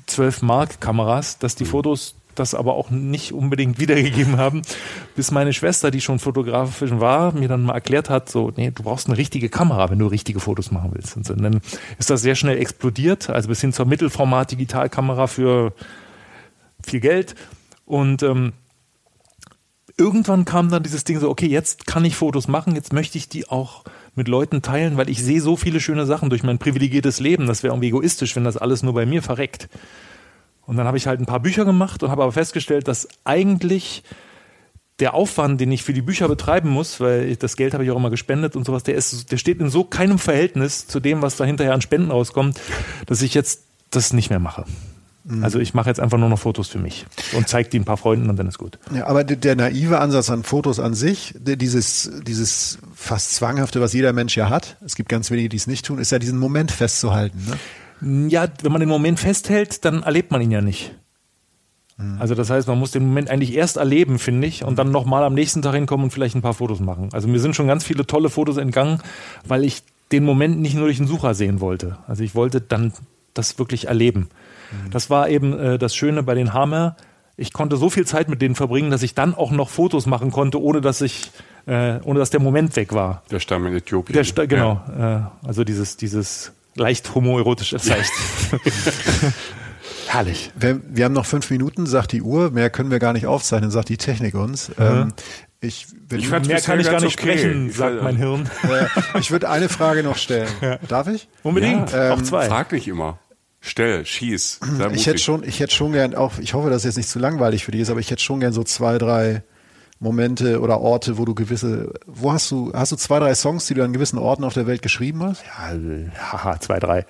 12 Mark Kameras, dass die Fotos das aber auch nicht unbedingt wiedergegeben haben, bis meine Schwester, die schon Fotografin war, mir dann mal erklärt hat, so, nee, du brauchst eine richtige Kamera, wenn du richtige Fotos machen willst. Und dann ist das sehr schnell explodiert, also bis hin zur Mittelformat-Digitalkamera für viel Geld. Und ähm, irgendwann kam dann dieses Ding so, okay, jetzt kann ich Fotos machen, jetzt möchte ich die auch mit Leuten teilen, weil ich sehe so viele schöne Sachen durch mein privilegiertes Leben. Das wäre irgendwie egoistisch, wenn das alles nur bei mir verreckt. Und dann habe ich halt ein paar Bücher gemacht und habe aber festgestellt, dass eigentlich der Aufwand, den ich für die Bücher betreiben muss, weil ich- das Geld habe ich auch immer gespendet und sowas, der ist, der steht in so keinem Verhältnis zu dem, was da hinterher an Spenden rauskommt, dass ich jetzt das nicht mehr mache. Also ich mache jetzt einfach nur noch Fotos für mich und zeige die ein paar Freunden und dann ist gut. Ja, aber der, naive Ansatz an Fotos an sich, dieses, dieses fast zwanghafte, was jeder Mensch ja hat, es gibt ganz wenige, die es nicht tun, ist ja diesen Moment festzuhalten. Ne? Ja, wenn man den Moment festhält, dann erlebt man ihn ja nicht. Mhm. Also das heißt, man muss den Moment eigentlich erst erleben, finde ich, und dann nochmal am nächsten Tag hinkommen und vielleicht ein paar Fotos machen. Also mir sind schon ganz viele tolle Fotos entgangen, weil ich den Moment nicht nur durch den Sucher sehen wollte. Also ich wollte dann das wirklich erleben. Mhm. Das war eben äh, das Schöne bei den Hammer. Ich konnte so viel Zeit mit denen verbringen, dass ich dann auch noch Fotos machen konnte, ohne dass ich, äh, ohne dass der Moment weg war. Der Stamm in Äthiopien. Der Sta genau, Ja. äh, also dieses, dieses leicht homoerotische Zeichen. [LAUGHS] Herrlich. Wir, wir haben noch fünf Minuten, sagt die Uhr, mehr können wir gar nicht aufzeichnen, sagt die Technik uns. Ähm, ich Ich Mehr kann ich gar nicht okay. sprechen, sagt mein Hirn. [LAUGHS] äh, [LAUGHS] ich würde eine Frage noch stellen. Darf ich? Unbedingt, Ja, auch ähm, zwei. Frag nicht immer. Stell, schieß. Sei Ich hätte schon, ich hätte schon gern auch, ich hoffe, dass es jetzt nicht zu langweilig für dich ist, aber ich hätte schon gern so zwei, drei Momente oder Orte, wo du gewisse, wo hast du, hast du zwei, drei Songs, die du an gewissen Orten auf der Welt geschrieben hast? Ja, haha, zwei, drei.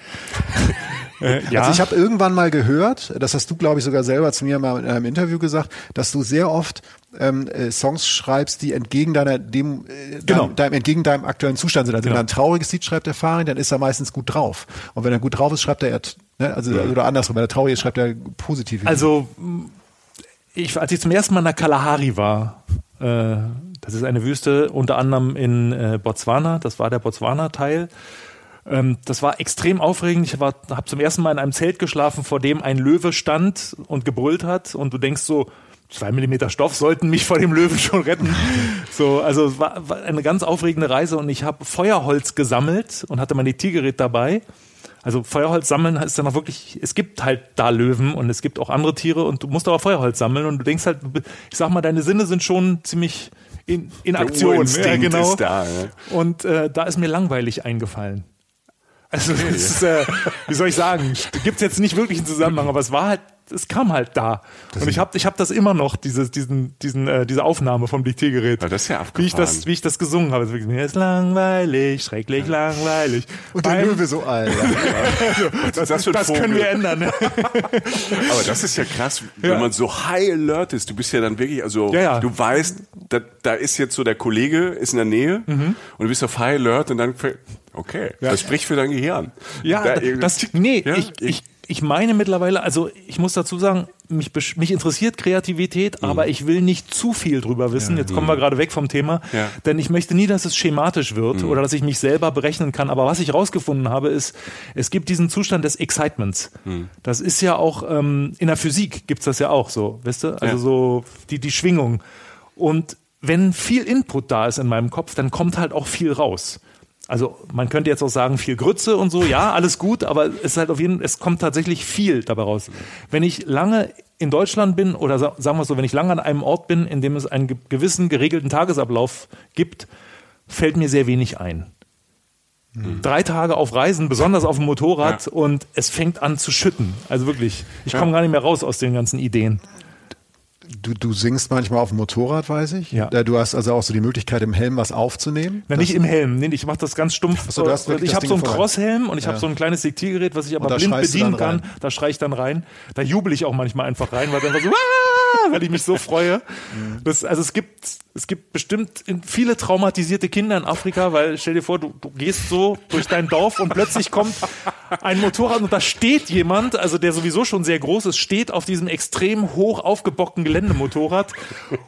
[LAUGHS] äh, ja, Also ich habe irgendwann mal gehört, das hast du, glaube ich, sogar selber zu mir mal in einem Interview gesagt, dass du sehr oft ähm, äh, Songs schreibst, die entgegen deiner dem, äh, Genau. deinem, deinem, entgegen deinem aktuellen Zustand sind. Also Genau. wenn er ein trauriges Lied schreibt, der Farin, dann ist er meistens gut drauf. Und wenn er gut drauf ist, schreibt er, ne, also oder andersrum, wenn er traurig ist, schreibt er positiv. also mh, ich, als ich zum ersten Mal in der Kalahari war, äh, das ist eine Wüste unter anderem in äh, Botswana, das war der Botswana-Teil. Ähm, das war extrem aufregend. Ich habe zum ersten Mal in einem Zelt geschlafen, vor dem ein Löwe stand und gebrüllt hat. Und du denkst so, zwei Millimeter Stoff sollten mich vor dem Löwen schon retten. [LAUGHS] So, also es war, war eine ganz aufregende Reise und ich habe Feuerholz gesammelt und hatte mein Diktiergerät dabei. Also Feuerholz sammeln ist dann auch wirklich, es gibt halt da Löwen und es gibt auch andere Tiere und du musst aber Feuerholz sammeln und du denkst halt, ich sag mal, deine Sinne sind schon ziemlich in, in Aktion. Ja, genau. da. Ja. Und äh, da ist mir langweilig eingefallen. Also, das ist, äh, wie soll ich sagen, gibt es jetzt nicht wirklich einen Zusammenhang, aber es war halt, es kam halt da. und ich habe ich hab das immer noch, dieses, diesen, diesen, äh, diese Aufnahme vom Diktiergerät. Ja, das ist ja wie ich das, abgefahren. wie ich das gesungen habe. Wirklich, Mir ist langweilig, schrecklich langweilig. und der Löwe so, Alter. Was ist das das Vogel? können wir ändern. Ne? [LAUGHS] Aber das ist ja krass, wenn Ja. man so high alert ist. Du bist ja dann wirklich, also Ja, ja. du weißt, da, da ist jetzt so der Kollege, ist in der Nähe Mhm. und du bist auf high alert und dann, okay, das spricht für dein Gehirn. Ja, Da das, nee, Ja, ich, ich, ich meine mittlerweile, also ich muss dazu sagen, mich, mich interessiert Kreativität, Mhm. aber ich will nicht zu viel drüber wissen. Jetzt kommen wir gerade weg vom Thema, Ja. denn ich möchte nie, dass es schematisch wird Mhm. oder dass ich mich selber berechnen kann. Aber was ich rausgefunden habe, ist, es gibt diesen Zustand des Excitements. Mhm. Das ist ja auch, ähm, in der Physik gibt's das ja auch so, weißt du? Also Ja. so die, die Schwingung. Und wenn viel Input da ist in meinem Kopf, dann kommt halt auch viel raus. Also man könnte jetzt auch sagen, viel Grütze und so, ja, alles gut, aber es ist halt auf jeden es kommt tatsächlich viel dabei raus. Wenn ich lange in Deutschland bin oder sa- sagen wir es so, wenn ich lange an einem Ort bin, in dem es einen ge- gewissen geregelten Tagesablauf gibt, fällt mir sehr wenig ein. Drei Tage auf Reisen, besonders auf dem Motorrad Ja. und es fängt an zu schütten. Also wirklich, ich komme gar nicht mehr raus aus den ganzen Ideen. Du, du singst manchmal auf dem Motorrad, weiß ich. Ja. Da- Du hast also auch so die Möglichkeit, im Helm was aufzunehmen. Na, nicht im Helm, nee, ich mache das ganz stumpf. so, du hast wirklich ich habe so einen. Crosshelm und ich Ja. habe so ein kleines Diktiergerät, was ich aber blind bedienen kann. Da schreie ich dann rein. Da jubel ich auch manchmal einfach rein, weil dann einfach so, "Ah!" [LAUGHS] [LAUGHS] weil ich mich so freue. Das, also es gibt, es gibt bestimmt viele traumatisierte Kinder in Afrika, weil stell dir vor, du, du gehst so durch dein Dorf und plötzlich kommt ein Motorrad und da steht jemand, also der sowieso schon sehr groß ist, steht auf diesem extrem hoch aufgebockten Geländemotorrad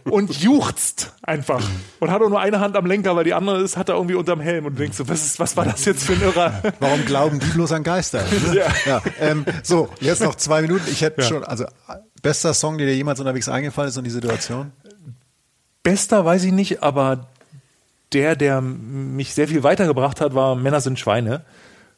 und juchzt einfach und hat auch nur eine Hand am Lenker, weil die andere ist, hat er irgendwie unterm Helm und denkst so, was, ist, was war das jetzt für ein Irrer? Warum glauben die bloß an Geister? ja. ja ähm, so, jetzt noch zwei Minuten. Ich hätte schon, also bester Song, der dir jemals unterwegs eingefallen ist in die Situation? Bester weiß ich nicht, aber der, der mich sehr viel weitergebracht hat, war Männer sind Schweine.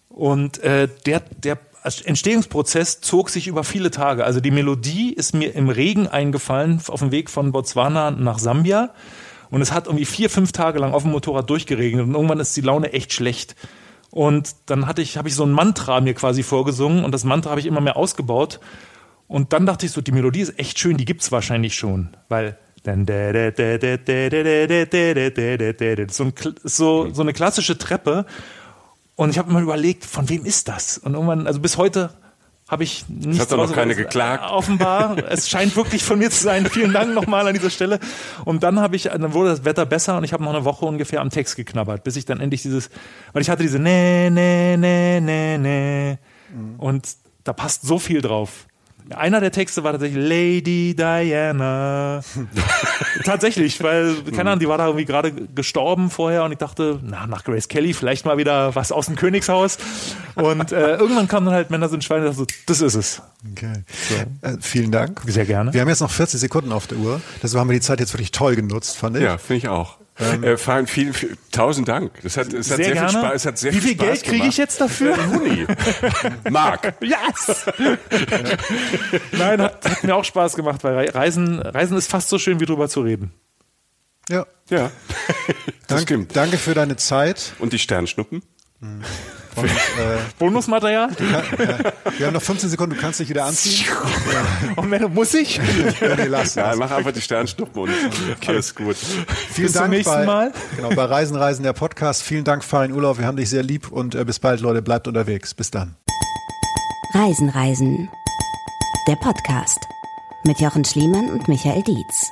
Und äh, der, der Entstehungsprozess zog sich über viele Tage. Also die Melodie ist mir im Regen eingefallen auf dem Weg von Botswana nach Sambia. Und es hat irgendwie vier, fünf Tage lang auf dem Motorrad durchgeregnet. Und irgendwann ist die Laune echt schlecht. Und dann ich, habe ich so ein Mantra mir quasi vorgesungen und das Mantra habe ich immer mehr ausgebaut. Und dann dachte ich so, die Melodie ist echt schön, die gibt's wahrscheinlich schon, weil dann so, ein, so, so eine klassische Treppe. Und ich habe mir überlegt, von wem ist das? Und irgendwann, also bis heute habe ich nichts hat noch keiner geklagt. Äh, Offenbar, es scheint wirklich von mir zu sein. Vielen Dank nochmal an dieser Stelle. Und dann habe ich, dann wurde das Wetter besser und ich habe noch eine Woche ungefähr am Text geknabbert, bis ich dann endlich dieses, weil ich hatte diese ne, ne, ne, ne, ne. Und da passt so viel drauf. Einer der Texte war tatsächlich Lady Diana. [LAUGHS] tatsächlich, weil, keine Ahnung, die war da irgendwie gerade gestorben vorher und ich dachte, na, nach Grace Kelly vielleicht mal wieder was aus dem Königshaus. Und äh, irgendwann kam dann halt Männer sind Schweine, ich dachte so, das ist es. Okay. Äh, vielen Dank. Sehr gerne. Wir haben jetzt noch 40 Sekunden auf der Uhr. Deshalb haben wir die Zeit jetzt wirklich toll genutzt, fand ich. Ja, finde ich auch. Äh, Farin, vielen, vielen, tausend Dank. Das hat, es hat Sehr sehr, gerne. viel Spaß. Es hat sehr Wie viel viel Spaß Geld kriege ich jetzt dafür? Juni. [LAUGHS] Mark. Yes! [LAUGHS] Nein, hat, hat mir auch Spaß gemacht, weil Re- Reisen, Reisen ist fast so schön, wie drüber zu reden. Ja. Ja. [LAUGHS] Das Danke, stimmt. danke für deine Zeit. Und die Sternschnuppen? Und, äh, [LAUGHS] Bonusmaterial? wir haben noch 15 Sekunden, du kannst dich wieder anziehen. [LAUGHS] Und wenn muss ich? nee, lass Ja, mach einfach die Sternschnuppen und alles gut. Vielen Bis zum Dank nächsten bei, Mal. Genau, bei Reisen, Reisen, der Podcast. Vielen Dank, Farin Urlaub. Wir haben dich sehr lieb und äh, bis bald, Leute. Bleibt unterwegs. Bis dann. Reisen, Reisen. Der Podcast mit Jochen Schliemann und Michael Dietz.